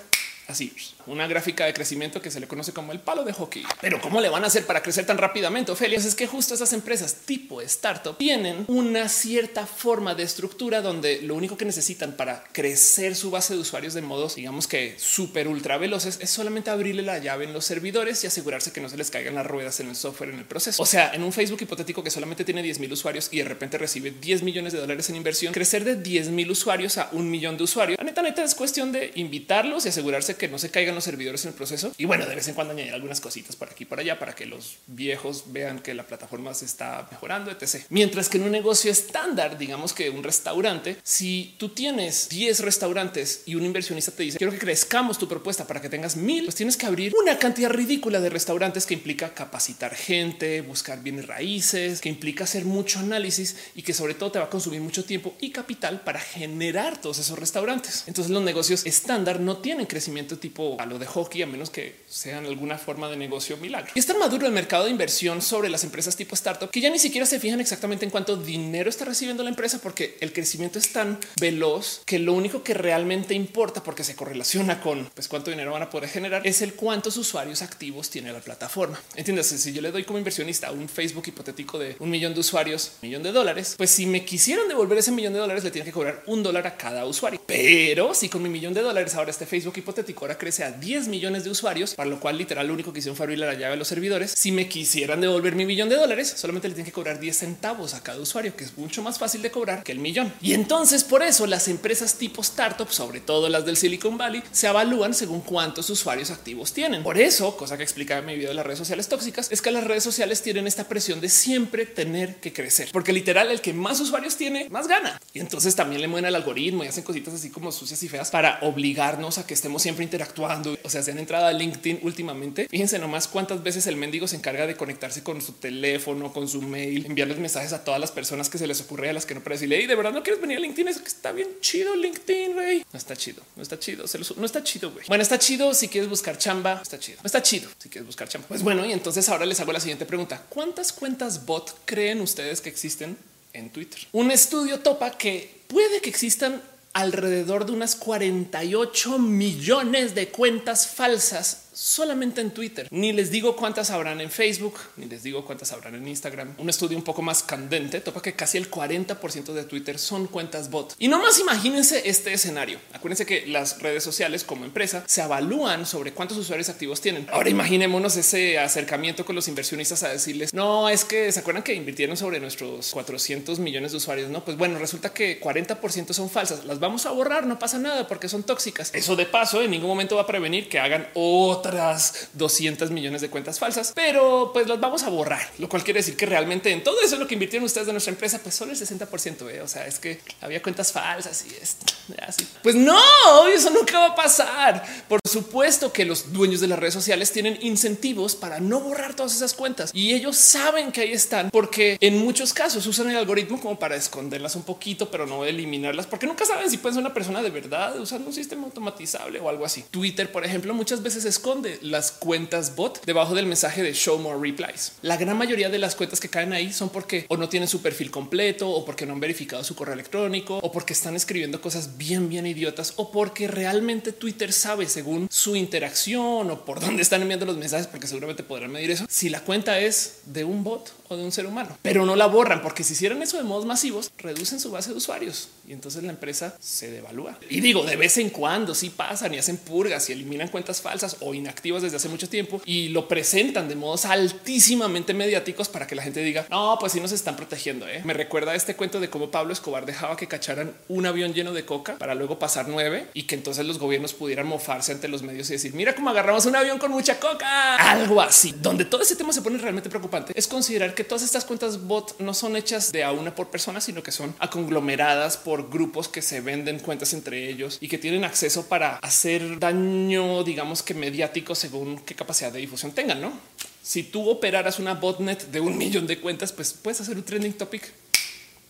así una gráfica de crecimiento que se le conoce como el palo de hockey. Pero cómo le van a hacer para crecer tan rápidamente? Ophelia es que justo esas empresas tipo startup tienen una cierta forma de estructura donde lo único que necesitan para crecer su base de usuarios de modos, digamos que súper ultra veloces, es solamente abrirle la llave en los servidores y asegurarse que no se les caigan las ruedas en el software en el proceso. O sea, en un Facebook hipotético que solamente tiene 10 mil usuarios y de repente recibe 10 millones de dólares en inversión, crecer de 10 mil usuarios a un millón de usuarios. La neta, neta es cuestión de invitarlos y asegurarse que no se caigan los servidores en el proceso. Y bueno, de vez en cuando añadir algunas cositas por aquí por allá para que los viejos vean que la plataforma se está mejorando, etc. Mientras que en un negocio estándar, digamos que un restaurante, si tú tienes 10 restaurantes y un inversionista te dice quiero que crezcamos tu propuesta para que tengas mil, pues tienes que abrir una cantidad ridícula de restaurantes que implica capacitar gente, buscar bienes raíces, que implica hacer mucho análisis y que sobre todo te va a consumir mucho tiempo y capital para generar todos esos restaurantes. Entonces los negocios estándar no tienen crecimiento tipo a lo de hockey, a menos que sean alguna forma de negocio milagro. Y está maduro el mercado de inversión sobre las empresas tipo startup que ya ni siquiera se fijan exactamente en cuánto dinero está recibiendo la empresa, porque el crecimiento es tan veloz que lo único que realmente importa, porque se correlaciona con pues, cuánto dinero van a poder generar, es el cuántos usuarios activos tiene la plataforma. Entiendes? Si yo le doy como inversionista un Facebook hipotético de un millón de usuarios, millón de dólares, pues si me quisieran devolver ese millón de dólares, le tienen que cobrar un dólar a cada usuario. Pero si con mi millón de dólares ahora este Facebook hipotético ahora crece a 10 millones de usuarios, para lo cual literal lo único que hicieron fue abrir la llave de los servidores. Si me quisieran devolver mi millón de dólares, solamente le tienen que cobrar 10 centavos a cada usuario, que es mucho más fácil de cobrar que el millón. Y entonces por eso las empresas tipo startup, sobre todo las del Silicon Valley, se evalúan según cuántos usuarios activos tienen. Por eso, cosa que explicaba en mi video de las redes sociales tóxicas, es que las redes sociales tienen esta presión de siempre tener que crecer, porque literal el que más usuarios tiene, más gana. Y entonces también le mueven al algoritmo y hacen cositas así como sucias y feas para obligarnos a que estemos siempre interactuando. O sea, se han entrado a LinkedIn últimamente. Fíjense nomás cuántas veces el mendigo se encarga de conectarse con su teléfono, con su mail, enviarles mensajes a todas las personas que se les ocurre a las que no para decirle, de verdad no quieres venir a LinkedIn. Es que está bien chido LinkedIn, güey. No está chido, no está chido. Se no está chido, güey. Bueno, está chido si quieres buscar chamba. Está chido. No está chido si quieres buscar chamba. Pues bueno, y entonces ahora les hago la siguiente pregunta. ¿Cuántas cuentas bot creen ustedes que existen en Twitter? Un estudio topa que puede que existan alrededor de unas 48 millones de cuentas falsas solamente en Twitter. Ni les digo cuántas habrán en Facebook, ni les digo cuántas habrán en Instagram. Un estudio un poco más candente topa que casi el 40% de Twitter son cuentas bot. Y no más imagínense este escenario. Acuérdense que las redes sociales como empresa se evalúan sobre cuántos usuarios activos tienen. Ahora imaginémonos ese acercamiento con los inversionistas a decirles no es que se acuerdan que invirtieron sobre nuestros 400 millones de usuarios. No, pues bueno, resulta que 40% son falsas. Las vamos a borrar, no pasa nada porque son tóxicas. Eso de paso en ningún momento va a prevenir que hagan otras 200 millones de cuentas falsas, pero pues las vamos a borrar, lo cual quiere decir que realmente en todo eso lo que invirtieron ustedes de nuestra empresa, pues solo el 60%. ¿eh? O sea, es que había cuentas falsas y es así. Pues no, eso nunca va a pasar. Por supuesto que los dueños de las redes sociales tienen incentivos para no borrar todas esas cuentas y ellos saben que ahí están porque en muchos casos usan el algoritmo como para esconderlas un poquito, pero no eliminarlas porque nunca saben si pueden ser una persona de verdad usando un sistema automatizable o algo así. Twitter, por ejemplo, muchas veces esconde las cuentas bot debajo del mensaje de show more replies. La gran mayoría de las cuentas que caen ahí son porque o no tienen su perfil completo o porque no han verificado su correo electrónico o porque están escribiendo cosas bien, bien idiotas o porque realmente Twitter sabe según su interacción o por [laughs] dónde están enviando los mensajes, porque seguramente podrán medir eso. Si la cuenta es de un bot o de un ser humano, pero no la borran porque si hicieran eso de modos masivos, reducen su base de usuarios y entonces la empresa se devalúa. Y digo, de vez en cuando sí pasan y hacen purgas y eliminan cuentas falsas o inactivas desde hace mucho tiempo y lo presentan de modos altísimamente mediáticos para que la gente diga, no, pues sí nos están protegiendo. ¿eh? Me recuerda este cuento de cómo Pablo Escobar dejaba que cacharan un avión lleno de coca para luego pasar nueve y que entonces los gobiernos pudieran mofarse ante los medios y decir, mira cómo agarramos un avión con mucha coca. Algo así, donde todo ese tema se pone realmente preocupante es considerar que todas estas cuentas bot no son hechas de a una por persona, sino que son conglomeradas por grupos que se venden cuentas entre ellos y que tienen acceso para hacer daño, digamos que mediático según qué capacidad de difusión tengan, ¿no? Si tú operaras una botnet de un [laughs] millón de cuentas, pues puedes hacer un trending topic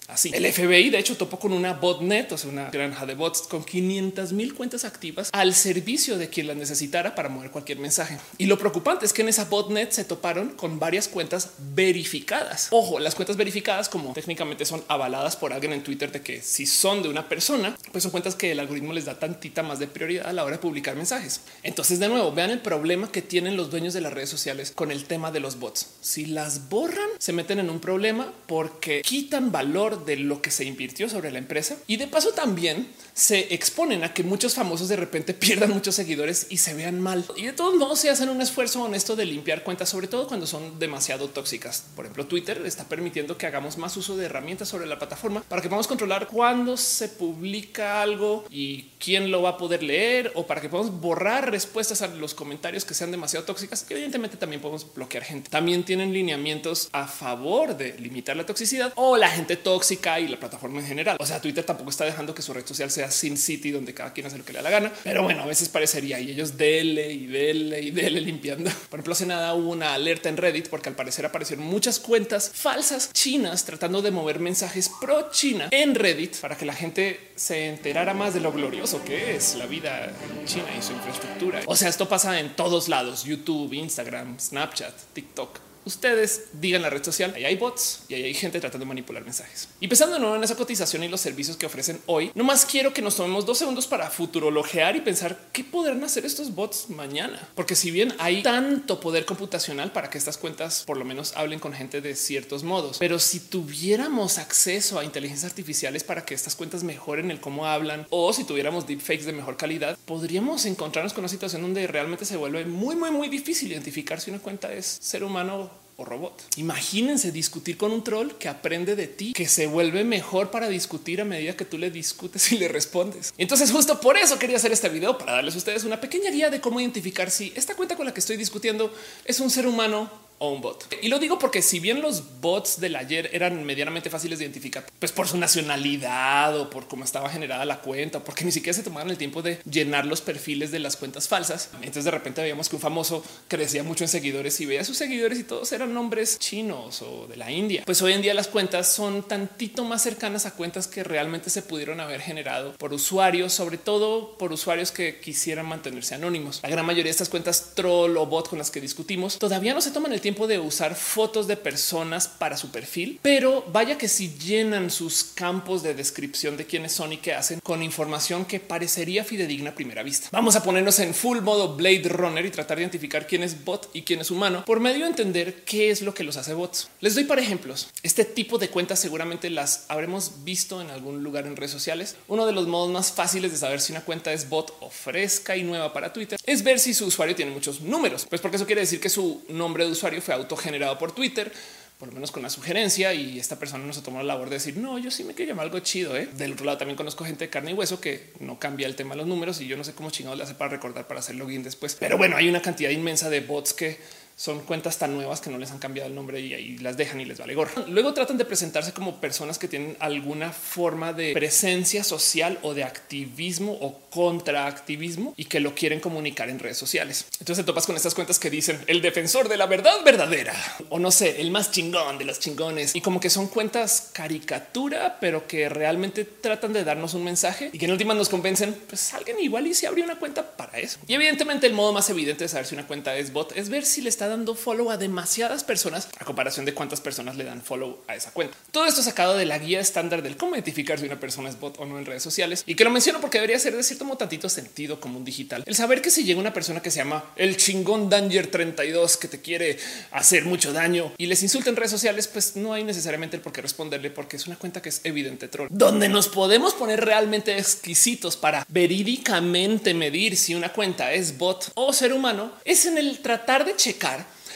Así el FBI de hecho topó con una botnet, o sea, una granja de bots con 500 mil cuentas activas al servicio de quien las necesitara para mover cualquier mensaje. Y lo preocupante es que en esa botnet se toparon con varias cuentas verificadas. Ojo, las cuentas verificadas como técnicamente son avaladas por alguien en Twitter de que si son de una persona, pues son cuentas que el algoritmo les da tantita más de prioridad a la hora de publicar mensajes. Entonces, de nuevo, vean el problema que tienen los dueños de las redes sociales con el tema de los bots. Si las borran, se meten en un problema porque quitan valor de lo que se invirtió sobre la empresa. Y de paso también se exponen a que muchos famosos de repente [laughs] pierdan muchos seguidores y se vean mal. Y de todos modos se hacen un esfuerzo honesto de limpiar cuentas, sobre todo cuando son demasiado tóxicas. Por ejemplo, Twitter está permitiendo que hagamos más uso de herramientas sobre la plataforma para que podamos controlar cuándo se publica algo y quién lo va a poder leer o para que podamos borrar respuestas a los comentarios que sean demasiado tóxicas. Y evidentemente también podemos bloquear gente. También tienen lineamientos a favor de limitar la toxicidad o la gente tóxica y la plataforma en general. O sea, Twitter tampoco está dejando que su red social sea sin City, donde cada quien hace lo que le da la gana. Pero bueno, a veces parecería y ellos dele y dele y dele limpiando. [laughs] Por ejemplo, hace nada hubo una alerta en Reddit porque al parecer aparecieron muchas cuentas falsas chinas tratando de mover mensajes pro China en Reddit para que la gente se enterara más de lo glorioso que es la vida en China y su infraestructura. O sea, esto pasa en todos lados, YouTube, Instagram, Snapchat, TikTok ustedes digan la red social, ahí hay bots y ahí hay gente tratando de manipular mensajes. Y pensando nuevo en esa cotización y los servicios que ofrecen hoy, no más quiero que nos tomemos dos segundos para futurologear y pensar qué podrán hacer estos bots mañana. Porque si bien hay tanto poder computacional para que estas cuentas por lo menos hablen con gente de ciertos modos, pero si tuviéramos acceso a inteligencias artificiales para que estas cuentas mejoren el cómo hablan o si tuviéramos deepfakes de mejor calidad, podríamos encontrarnos con una situación donde realmente se vuelve muy, muy, muy difícil identificar si una cuenta es ser humano o robot. Imagínense discutir con un troll que aprende de ti, que se vuelve mejor para discutir a medida que tú le discutes y le respondes. Entonces justo por eso quería hacer este video para darles a ustedes una pequeña guía de cómo identificar si esta cuenta con la que estoy discutiendo es un ser humano o un bot. Y lo digo porque si bien los bots del ayer eran medianamente fáciles de identificar, pues por su nacionalidad o por cómo estaba generada la cuenta, porque ni siquiera se tomaron el tiempo de llenar los perfiles de las cuentas falsas. Entonces de repente veíamos que un famoso crecía mucho en seguidores y veía sus seguidores y todos eran nombres chinos o de la India. Pues hoy en día las cuentas son tantito más cercanas a cuentas que realmente se pudieron haber generado por usuarios, sobre todo por usuarios que quisieran mantenerse anónimos. La gran mayoría de estas cuentas troll o bot con las que discutimos todavía no se toman el tiempo de usar fotos de personas para su perfil, pero vaya que si llenan sus campos de descripción de quiénes son y qué hacen con información que parecería fidedigna a primera vista. Vamos a ponernos en full modo Blade Runner y tratar de identificar quién es bot y quién es humano por medio de entender qué es lo que los hace bots. Les doy para ejemplos. Este tipo de cuentas seguramente las habremos visto en algún lugar en redes sociales. Uno de los modos más fáciles de saber si una cuenta es bot o fresca y nueva para Twitter es ver si su usuario tiene muchos números, pues porque eso quiere decir que su nombre de usuario fue autogenerado por Twitter por lo menos con la sugerencia y esta persona no se tomó la labor de decir no, yo sí me quiero llamar algo chido. ¿eh? Del otro lado también conozco gente de carne y hueso que no cambia el tema de los números y yo no sé cómo chingado le hace para recordar para hacer login después. Pero bueno, hay una cantidad inmensa de bots que son cuentas tan nuevas que no les han cambiado el nombre y ahí las dejan y les vale gorro. Luego tratan de presentarse como personas que tienen alguna forma de presencia social o de activismo o contraactivismo y que lo quieren comunicar en redes sociales. Entonces te topas con estas cuentas que dicen el defensor de la verdad verdadera o no sé, el más chingón de los chingones y como que son cuentas caricatura, pero que realmente tratan de darnos un mensaje y que en últimas nos convencen. Pues alguien igual y se abrió una cuenta para eso. Y evidentemente el modo más evidente de saber si una cuenta es bot es ver si le está dando follow a demasiadas personas a comparación de cuántas personas le dan follow a esa cuenta. Todo esto sacado de la guía estándar del cómo identificar si una persona es bot o no en redes sociales y que lo menciono porque debería ser de cierto modo tantito sentido común digital. El saber que si llega una persona que se llama el chingón Danger 32 que te quiere hacer mucho daño y les insulta en redes sociales, pues no hay necesariamente el por qué responderle porque es una cuenta que es evidente troll. Donde nos podemos poner realmente exquisitos para verídicamente medir si una cuenta es bot o ser humano es en el tratar de checar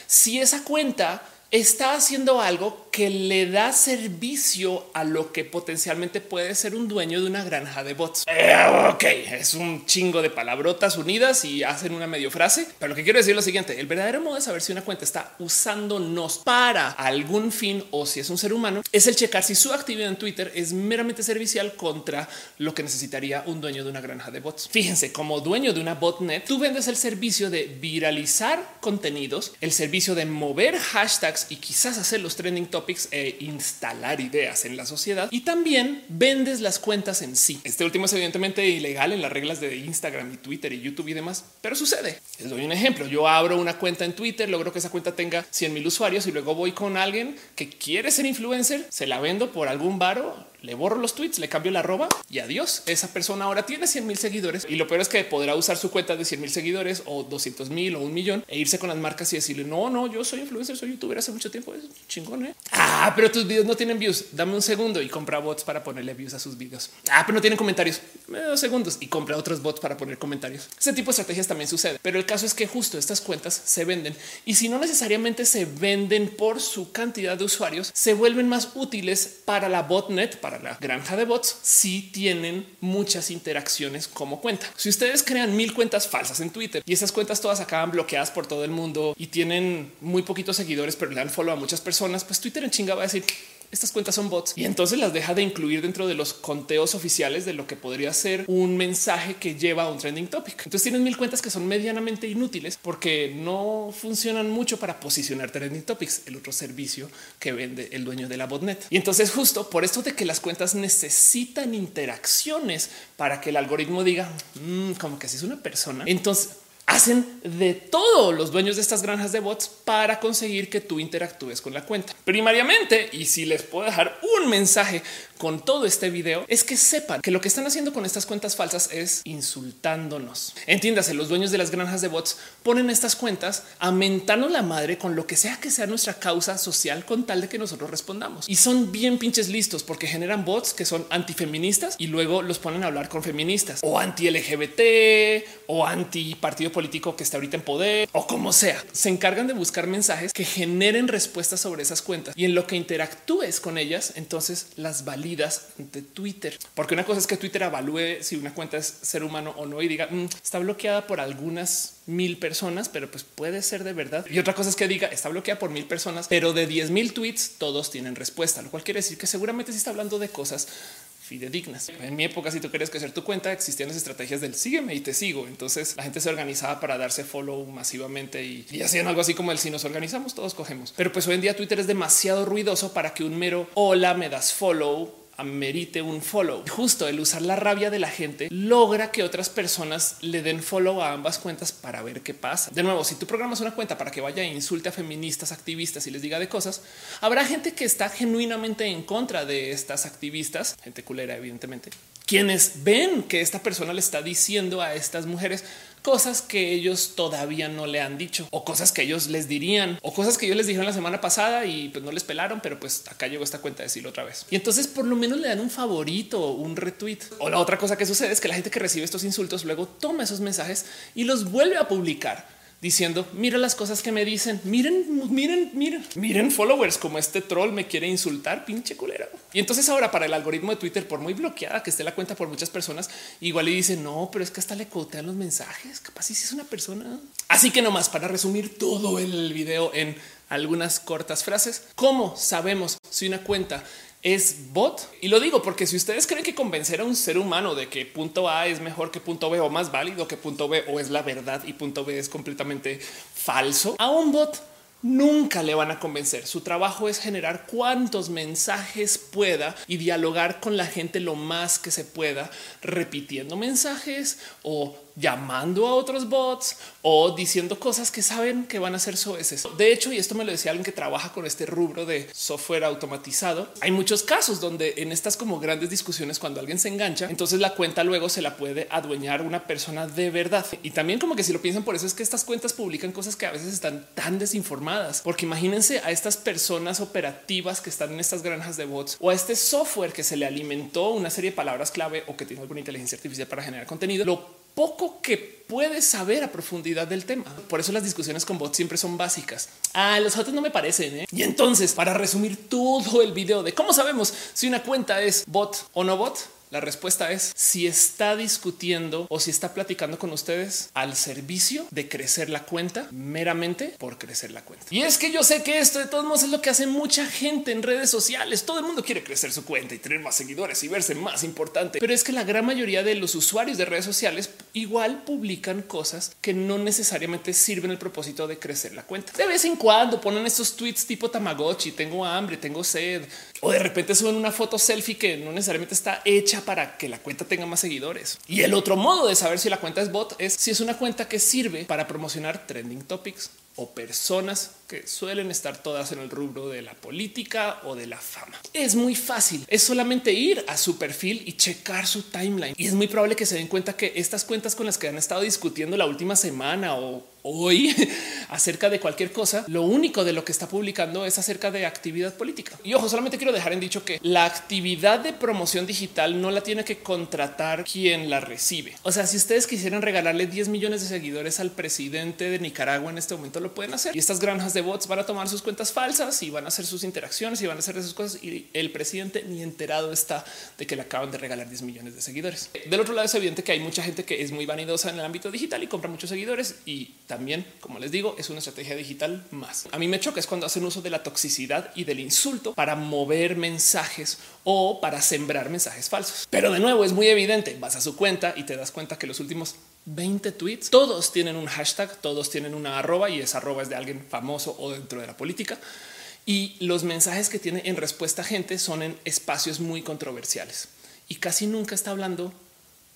si esa cuenta está haciendo algo que le da servicio a lo que potencialmente puede ser un dueño de una granja de bots. Eh, ok, es un chingo de palabrotas unidas y hacen una medio frase, pero lo que quiero decir es lo siguiente, el verdadero modo de saber si una cuenta está usándonos para algún fin o si es un ser humano es el checar si su actividad en Twitter es meramente servicial contra lo que necesitaría un dueño de una granja de bots. Fíjense, como dueño de una botnet, tú vendes el servicio de viralizar contenidos, el servicio de mover hashtags y quizás hacer los trending e instalar ideas en la sociedad y también vendes las cuentas en sí. Este último es evidentemente ilegal en las reglas de Instagram y Twitter y YouTube y demás, pero sucede. Les doy un ejemplo. Yo abro una cuenta en Twitter, logro que esa cuenta tenga 100 mil usuarios y luego voy con alguien que quiere ser influencer, se la vendo por algún varo le borro los tweets, le cambio la arroba y adiós. Esa persona ahora tiene 100 mil seguidores y lo peor es que podrá usar su cuenta de 100 mil seguidores o 200 mil o un millón e irse con las marcas y decirle no, no, yo soy influencer, soy youtuber hace mucho tiempo. Es chingón. ¿eh? Ah, pero tus videos no tienen views. Dame un segundo y compra bots para ponerle views a sus videos. Ah, pero no tienen comentarios. Me dos segundos y compra otros bots para poner comentarios. Ese tipo de estrategias también sucede, pero el caso es que justo estas cuentas se venden y si no necesariamente se venden por su cantidad de usuarios, se vuelven más útiles para la botnet, la granja de bots si tienen muchas interacciones como cuenta. Si ustedes crean mil cuentas falsas en Twitter y esas cuentas todas acaban bloqueadas por todo el mundo y tienen muy poquitos seguidores, pero le dan follow a muchas personas, pues Twitter en chinga va a decir estas cuentas son bots y entonces las deja de incluir dentro de los conteos oficiales de lo que podría ser un mensaje que lleva a un trending topic. Entonces tienen mil cuentas que son medianamente inútiles porque no funcionan mucho para posicionar trending topics, el otro servicio que vende el dueño de la botnet. Y entonces justo por esto de que las cuentas necesitan interacciones para que el algoritmo diga "Mm, como que si es una persona, entonces hacen de todo los dueños de estas granjas de bots para conseguir que tú interactúes con la cuenta. Primariamente, y si les puedo dejar un mensaje con todo este video, es que sepan que lo que están haciendo con estas cuentas falsas es insultándonos. Entiéndase, los dueños de las granjas de bots ponen estas cuentas a mentarnos la madre con lo que sea que sea nuestra causa social con tal de que nosotros respondamos. Y son bien pinches listos porque generan bots que son antifeministas y luego los ponen a hablar con feministas o anti LGBT o anti partido político que está ahorita en poder o como sea. Se encargan de buscar mensajes que generen respuestas sobre esas cuentas y en lo que interactúes con ellas, entonces las validas de Twitter. Porque una cosa es que Twitter evalúe si una cuenta es ser humano o no y diga "Mm, está bloqueada por algunas mil personas, pero pues puede ser de verdad. Y otra cosa es que diga está bloqueada por mil personas, pero de 10 mil tweets todos tienen respuesta, lo cual quiere decir que seguramente se está hablando de cosas fidedignas. En mi época, si tú querías crecer tu cuenta, existían las estrategias del sígueme y te sigo. Entonces la gente se organizaba para darse follow masivamente y, y hacían algo así como el si nos organizamos, todos cogemos. Pero pues hoy en día Twitter es demasiado ruidoso para que un mero hola me das follow amerite un follow. Justo el usar la rabia de la gente logra que otras personas le den follow a ambas cuentas para ver qué pasa. De nuevo, si tú programas una cuenta para que vaya e insulte a feministas, activistas y les diga de cosas, habrá gente que está genuinamente en contra de estas activistas, gente culera, evidentemente, quienes ven que esta persona le está diciendo a estas mujeres cosas que ellos todavía no le han dicho o cosas que ellos les dirían o cosas que ellos les dijeron la semana pasada y pues no les pelaron, pero pues acá llegó esta cuenta de decirlo otra vez. Y entonces por lo menos le dan un favorito, un retweet. O la otra cosa que sucede es que la gente que recibe estos insultos luego toma esos mensajes y los vuelve a publicar diciendo mira las cosas que me dicen. Miren, miren, miren, miren followers como este troll me quiere insultar, pinche culera. Y entonces ahora para el algoritmo de Twitter, por muy bloqueada que esté la cuenta por muchas personas, igual le dice no, pero es que hasta le cotean los mensajes. Capaz si es una persona. Así que nomás para resumir todo el video en algunas cortas frases, ¿cómo sabemos si una cuenta es bot. Y lo digo porque si ustedes creen que convencer a un ser humano de que punto A es mejor que punto B o más válido que punto B o es la verdad y punto B es completamente falso, a un bot nunca le van a convencer. Su trabajo es generar cuantos mensajes pueda y dialogar con la gente lo más que se pueda, repitiendo mensajes o llamando a otros bots o diciendo cosas que saben que van a ser soeces. De hecho, y esto me lo decía alguien que trabaja con este rubro de software automatizado, hay muchos casos donde en estas como grandes discusiones, cuando alguien se engancha, entonces la cuenta luego se la puede adueñar una persona de verdad. Y también como que si lo piensan por eso es que estas cuentas publican cosas que a veces están tan desinformadas, porque imagínense a estas personas operativas que están en estas granjas de bots o a este software que se le alimentó una serie de palabras clave o que tiene alguna inteligencia artificial para generar contenido, poco que puedes saber a profundidad del tema. Por eso las discusiones con bots siempre son básicas. Ah, los otros no me parecen. ¿eh? Y entonces, para resumir todo el video de cómo sabemos si una cuenta es bot o no bot, la respuesta es si está discutiendo o si está platicando con ustedes al servicio de crecer la cuenta meramente por crecer la cuenta. Y es que yo sé que esto de todos modos es lo que hace mucha gente en redes sociales. Todo el mundo quiere crecer su cuenta y tener más seguidores y verse más importante. Pero es que la gran mayoría de los usuarios de redes sociales igual publican cosas que no necesariamente sirven el propósito de crecer la cuenta. De vez en cuando ponen estos tweets tipo Tamagotchi, tengo hambre, tengo sed, o de repente suben una foto selfie que no necesariamente está hecha para que la cuenta tenga más seguidores. Y el otro modo de saber si la cuenta es bot es si es una cuenta que sirve para promocionar trending topics o personas que suelen estar todas en el rubro de la política o de la fama. Es muy fácil, es solamente ir a su perfil y checar su timeline. Y es muy probable que se den cuenta que estas cuentas con las que han estado discutiendo la última semana o hoy [laughs] acerca de cualquier cosa, lo único de lo que está publicando es acerca de actividad política. Y ojo, solamente quiero dejar en dicho que la actividad de promoción digital no la tiene que contratar quien la recibe. O sea, si ustedes quisieran regalarle 10 millones de seguidores al presidente de Nicaragua en este momento lo pueden hacer. Y estas granjas de bots van a tomar sus cuentas falsas y van a hacer sus interacciones y van a hacer esas cosas y el presidente ni enterado está de que le acaban de regalar 10 millones de seguidores. Del otro lado es evidente que hay mucha gente que es muy vanidosa en el ámbito digital y compra muchos seguidores y también, como les digo, es una estrategia digital más. A mí me choca es cuando hacen uso de la toxicidad y del insulto para mover mensajes o para sembrar mensajes falsos. Pero de nuevo es muy evidente, vas a su cuenta y te das cuenta que los últimos 20 tweets, todos tienen un hashtag, todos tienen una arroba y esa arroba es de alguien famoso o dentro de la política. Y los mensajes que tiene en respuesta a gente son en espacios muy controversiales y casi nunca está hablando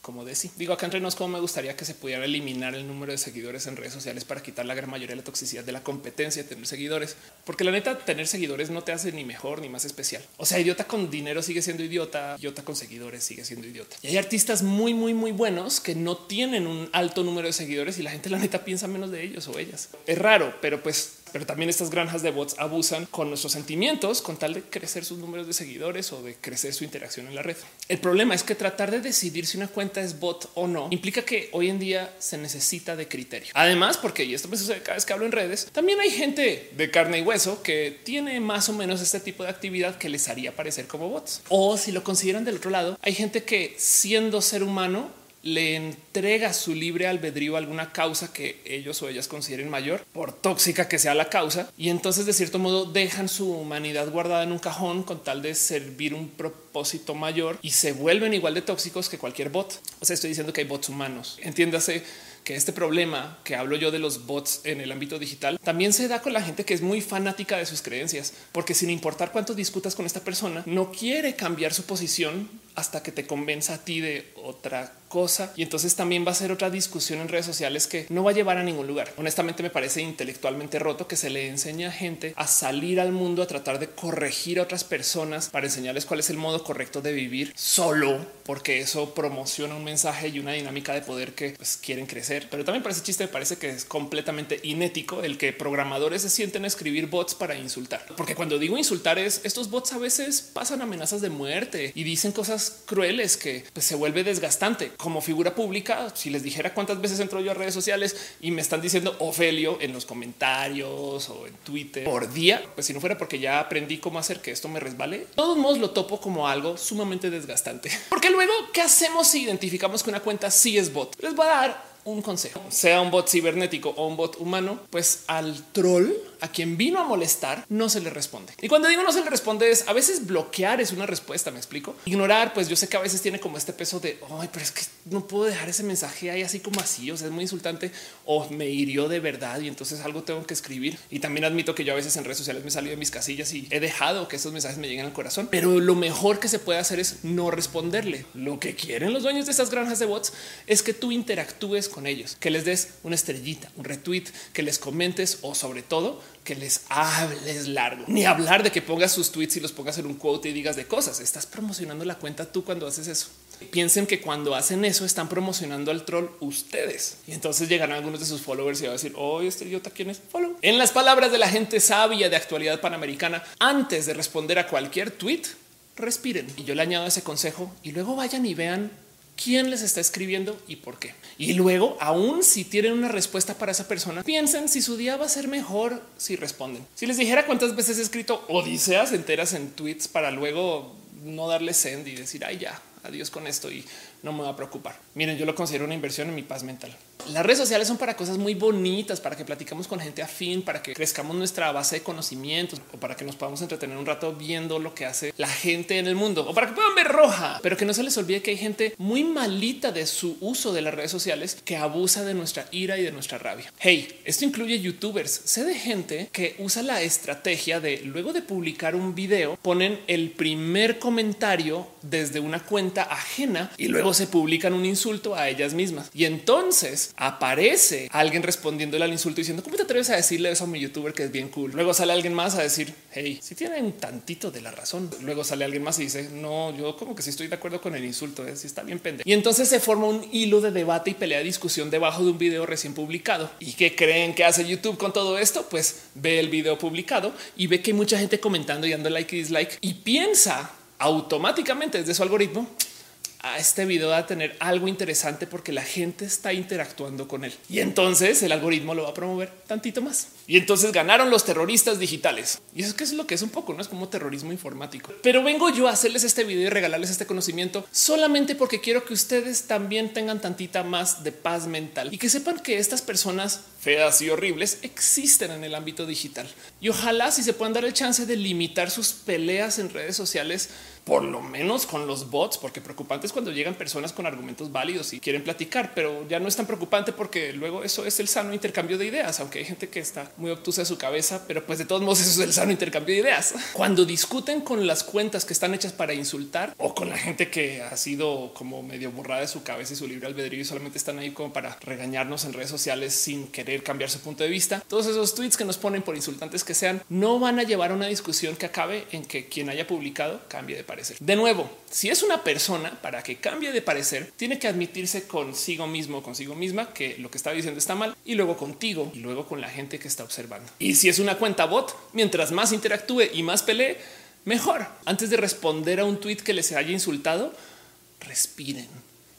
como de. Digo acá entre nos como me gustaría que se pudiera eliminar el número de seguidores en redes sociales para quitar la gran mayoría de la toxicidad de la competencia de tener seguidores, porque la neta tener seguidores no te hace ni mejor ni más especial. O sea, idiota con dinero sigue siendo idiota, idiota con seguidores sigue siendo idiota. Y hay artistas muy, muy, muy buenos que no tienen un alto número de seguidores y la gente la neta piensa menos de ellos o ellas. Es raro, pero pues pero también estas granjas de bots abusan con nuestros sentimientos con tal de crecer sus números de seguidores o de crecer su interacción en la red. El problema es que tratar de decidir si una cuenta es bot o no implica que hoy en día se necesita de criterio. Además, porque y esto me sucede cada vez que hablo en redes, también hay gente de carne y hueso que tiene más o menos este tipo de actividad que les haría parecer como bots. O si lo consideran del otro lado, hay gente que siendo ser humano le entrega su libre albedrío a alguna causa que ellos o ellas consideren mayor, por tóxica que sea la causa, y entonces de cierto modo dejan su humanidad guardada en un cajón con tal de servir un propósito mayor y se vuelven igual de tóxicos que cualquier bot. O sea, estoy diciendo que hay bots humanos. Entiéndase que este problema que hablo yo de los bots en el ámbito digital también se da con la gente que es muy fanática de sus creencias, porque sin importar cuánto discutas con esta persona, no quiere cambiar su posición hasta que te convenza a ti de otra cosa. Y entonces también va a ser otra discusión en redes sociales que no va a llevar a ningún lugar. Honestamente me parece intelectualmente roto que se le enseña a gente a salir al mundo a tratar de corregir a otras personas para enseñarles cuál es el modo correcto de vivir solo porque eso promociona un mensaje y una dinámica de poder que pues, quieren crecer. Pero también para ese chiste me parece que es completamente inético el que programadores se sienten a escribir bots para insultar. Porque cuando digo insultar es estos bots a veces pasan amenazas de muerte y dicen cosas crueles que pues, se vuelve desgastante como figura pública. Si les dijera cuántas veces entro yo a redes sociales y me están diciendo Ofelio en los comentarios o en Twitter por día, pues si no fuera porque ya aprendí cómo hacer que esto me resbale, de todos modos lo topo como algo sumamente desgastante. [laughs] Porque luego, ¿qué hacemos si identificamos que una cuenta sí es bot? Les voy a dar un consejo, sea un bot cibernético o un bot humano, pues al troll, a quien vino a molestar, no se le responde. Y cuando digo no se le responde es a veces bloquear es una respuesta, me explico. Ignorar, pues yo sé que a veces tiene como este peso de, ay, pero es que no puedo dejar ese mensaje ahí así como así, o sea, es muy insultante o me hirió de verdad y entonces algo tengo que escribir. Y también admito que yo a veces en redes sociales me salido de mis casillas y he dejado que esos mensajes me lleguen al corazón, pero lo mejor que se puede hacer es no responderle. Lo que quieren los dueños de estas granjas de bots es que tú interactúes con ellos, que les des una estrellita, un retweet, que les comentes o sobre todo que les hables largo, ni hablar de que pongas sus tweets y los pongas en un quote y digas de cosas. Estás promocionando la cuenta tú cuando haces eso. Piensen que cuando hacen eso están promocionando al troll ustedes y entonces llegarán algunos de sus followers y va a decir, oh, este idiota quién es follow. En las palabras de la gente sabia de actualidad panamericana, antes de responder a cualquier tweet, respiren. Y yo le añado ese consejo y luego vayan y vean quién les está escribiendo y por qué. Y luego, aún si tienen una respuesta para esa persona, piensen si su día va a ser mejor si responden. Si les dijera cuántas veces he escrito odiseas enteras en tweets para luego no darle send y decir, ay, ya, adiós con esto y no me va a preocupar. Miren, yo lo considero una inversión en mi paz mental. Las redes sociales son para cosas muy bonitas, para que platicamos con gente afín, para que crezcamos nuestra base de conocimientos o para que nos podamos entretener un rato viendo lo que hace la gente en el mundo o para que puedan ver roja, pero que no se les olvide que hay gente muy malita de su uso de las redes sociales que abusa de nuestra ira y de nuestra rabia. Hey, esto incluye youtubers. Sé de gente que usa la estrategia de luego de publicar un video, ponen el primer comentario desde una cuenta ajena y luego se publican un insulto a ellas mismas. Y entonces aparece alguien respondiéndole al insulto diciendo cómo te atreves a decirle eso a mi youtuber que es bien cool. Luego sale alguien más a decir hey, si tienen tantito de la razón. Luego sale alguien más y dice no, yo como que sí estoy de acuerdo con el insulto, es ¿eh? si está bien pendejo. Y entonces se forma un hilo de debate y pelea de discusión debajo de un video recién publicado. ¿Y qué creen que hace YouTube con todo esto? Pues ve el video publicado y ve que hay mucha gente comentando y dando like y dislike y piensa automáticamente desde su algoritmo a este video va a tener algo interesante porque la gente está interactuando con él y entonces el algoritmo lo va a promover tantito más. Y entonces ganaron los terroristas digitales. Y eso es lo que es un poco, no es como terrorismo informático. Pero vengo yo a hacerles este video y regalarles este conocimiento solamente porque quiero que ustedes también tengan tantita más de paz mental y que sepan que estas personas feas y horribles existen en el ámbito digital. Y ojalá si se puedan dar el chance de limitar sus peleas en redes sociales, por lo menos con los bots, porque preocupante es cuando llegan personas con argumentos válidos y quieren platicar, pero ya no es tan preocupante porque luego eso es el sano intercambio de ideas, aunque hay gente que está muy obtusa de su cabeza, pero pues de todos modos [laughs] eso es el sano intercambio de ideas. Cuando discuten con las cuentas que están hechas para insultar o con la gente que ha sido como medio borrada de su cabeza y su libre albedrío y solamente están ahí como para regañarnos en redes sociales sin querer cambiar su punto de vista, todos esos tweets que nos ponen por insultantes que sean no van a llevar a una discusión que acabe en que quien haya publicado cambie de De nuevo, si es una persona para que cambie de parecer, tiene que admitirse consigo mismo, consigo misma que lo que está diciendo está mal y luego contigo y luego con la gente que está observando. Y si es una cuenta bot, mientras más interactúe y más pelee, mejor. Antes de responder a un tweet que les haya insultado, respiren.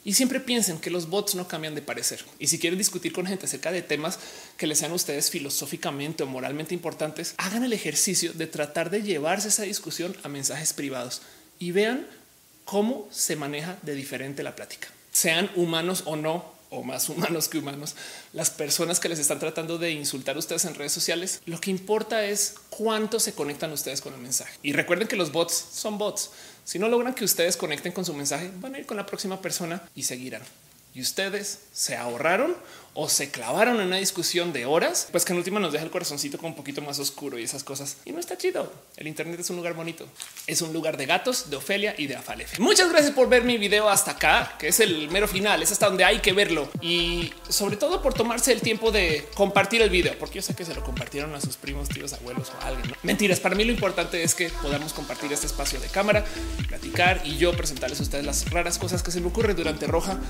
Y siempre piensen que los bots no cambian de parecer. Y si quieren discutir con gente acerca de temas que les sean ustedes filosóficamente o moralmente importantes, hagan el ejercicio de tratar de llevarse esa discusión a mensajes privados y vean cómo se maneja de diferente la plática. Sean humanos o no, o más humanos que humanos, las personas que les están tratando de insultar a ustedes en redes sociales, lo que importa es cuánto se conectan ustedes con el mensaje. Y recuerden que los bots son bots. Si no logran que ustedes conecten con su mensaje, van a ir con la próxima persona y seguirán. Y ustedes se ahorraron o se clavaron en una discusión de horas, pues que en última nos deja el corazoncito con un poquito más oscuro y esas cosas. Y no está chido. El Internet es un lugar bonito. Es un lugar de gatos, de Ofelia y de Afalefe. Muchas gracias por ver mi video hasta acá, que es el mero final. Es hasta donde hay que verlo y sobre todo por tomarse el tiempo de compartir el video, porque yo sé que se lo compartieron a sus primos, tíos, abuelos o alguien. Mentiras. Para mí lo importante es que podamos compartir este espacio de cámara, platicar y yo presentarles a ustedes las raras cosas que se me ocurren durante Roja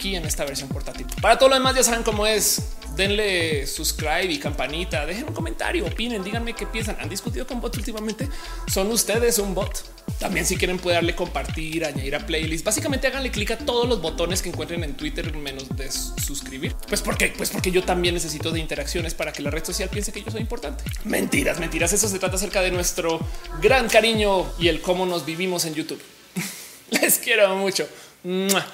aquí en esta versión portátil. Para todo lo demás ya saben cómo es. Denle subscribe y campanita, dejen un comentario, opinen, díganme qué piensan. ¿Han discutido con bots últimamente? ¿Son ustedes un bot? También si quieren puede darle compartir, añadir a playlist. Básicamente háganle clic a todos los botones que encuentren en Twitter menos de suscribir. Pues porque, pues porque yo también necesito de interacciones para que la red social piense que yo soy importante. Mentiras, mentiras. Eso se trata acerca de nuestro gran cariño y el cómo nos vivimos en YouTube. [laughs] Les quiero mucho.